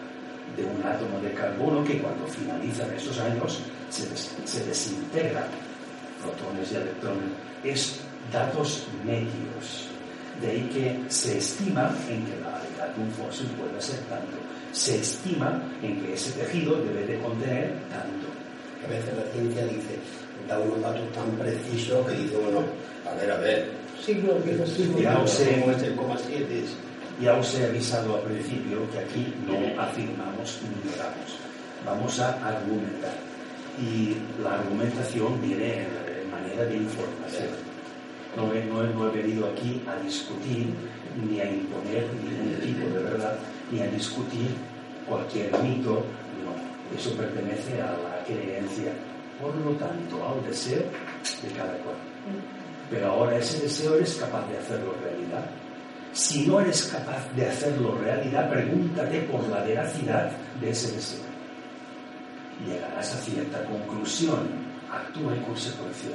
de un átomo de carbono que cuando finalizan esos años se, se desintegran protones y electrones. Es datos medios. De ahí que se estima en que la edad de un fósil puede ser tanto. Se estima en que ese tejido debe de contener tanto. A veces la ciencia dice, da unos datos tan precisos que dice, bueno, a ver, a ver, siglo, ya os he, ya os he avisado al principio que aquí no afirmamos ni negamos. Vamos a argumentar. Y la argumentación viene en manera de información. No he, no, he, venido aquí a discutir ni a imponer ningún tipo de verdad, ni a discutir cualquier mito, no. Eso pertenece a la creencia, por lo tanto, al deseo de cada cual. Pero ahora ese deseo eres capaz de hacerlo realidad. Si no eres capaz de hacerlo realidad, pregúntate por la veracidad de ese deseo. Llegarás a cierta conclusión, actúa en consecuencia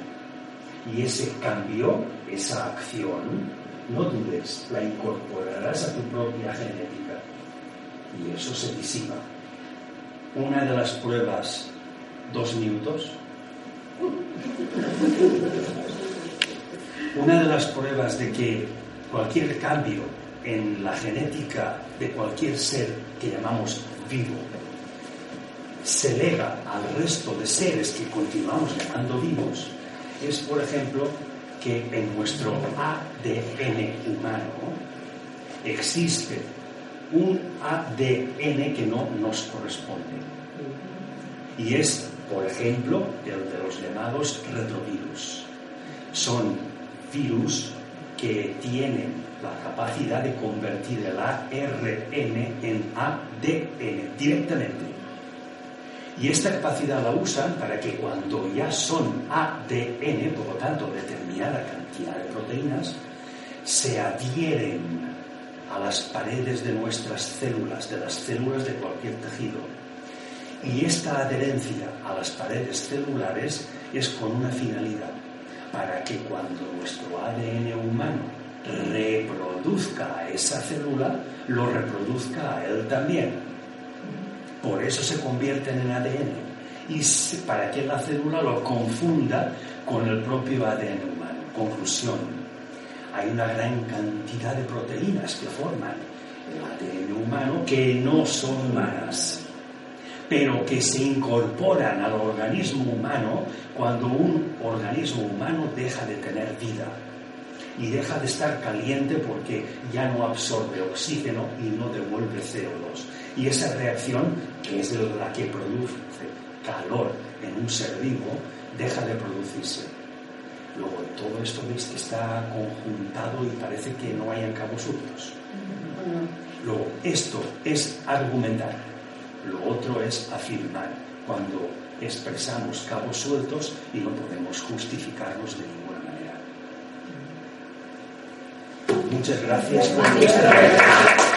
y ese cambio, esa acción, no dudes, la incorporarás a tu propia genética y eso se disipa. Una de las pruebas, dos minutos. Una de las pruebas de que cualquier cambio en la genética de cualquier ser que llamamos vivo se lega al resto de seres que continuamos llamando vivos, es, por ejemplo, que en nuestro ADN humano existe un ADN que no nos corresponde. Y es, por ejemplo, el de los llamados retrovirus. Son virus que tienen la capacidad de convertir el ARN en ADN directamente. Y esta capacidad la usan para que cuando ya son ADN, por lo tanto determinada cantidad de proteínas, se adhieren a las paredes de nuestras células, de las células de cualquier tejido. Y esta adherencia a las paredes celulares es con una finalidad, para que cuando nuestro ADN humano reproduzca a esa célula, lo reproduzca a él también. Por eso se convierten en ADN y para que la célula lo confunda con el propio ADN humano. Conclusión, hay una gran cantidad de proteínas que forman el ADN humano que no son humanas, pero que se incorporan al organismo humano cuando un organismo humano deja de tener vida y deja de estar caliente porque ya no absorbe oxígeno y no devuelve CO2. Y esa reacción, que es la que produce calor en un ser vivo, deja de producirse. Luego, todo esto veis que está conjuntado y parece que no hay cabos sueltos. Luego, esto es argumentar. Lo otro es afirmar. Cuando expresamos cabos sueltos y no podemos justificarlos de ninguna manera. Muchas gracias por vuestra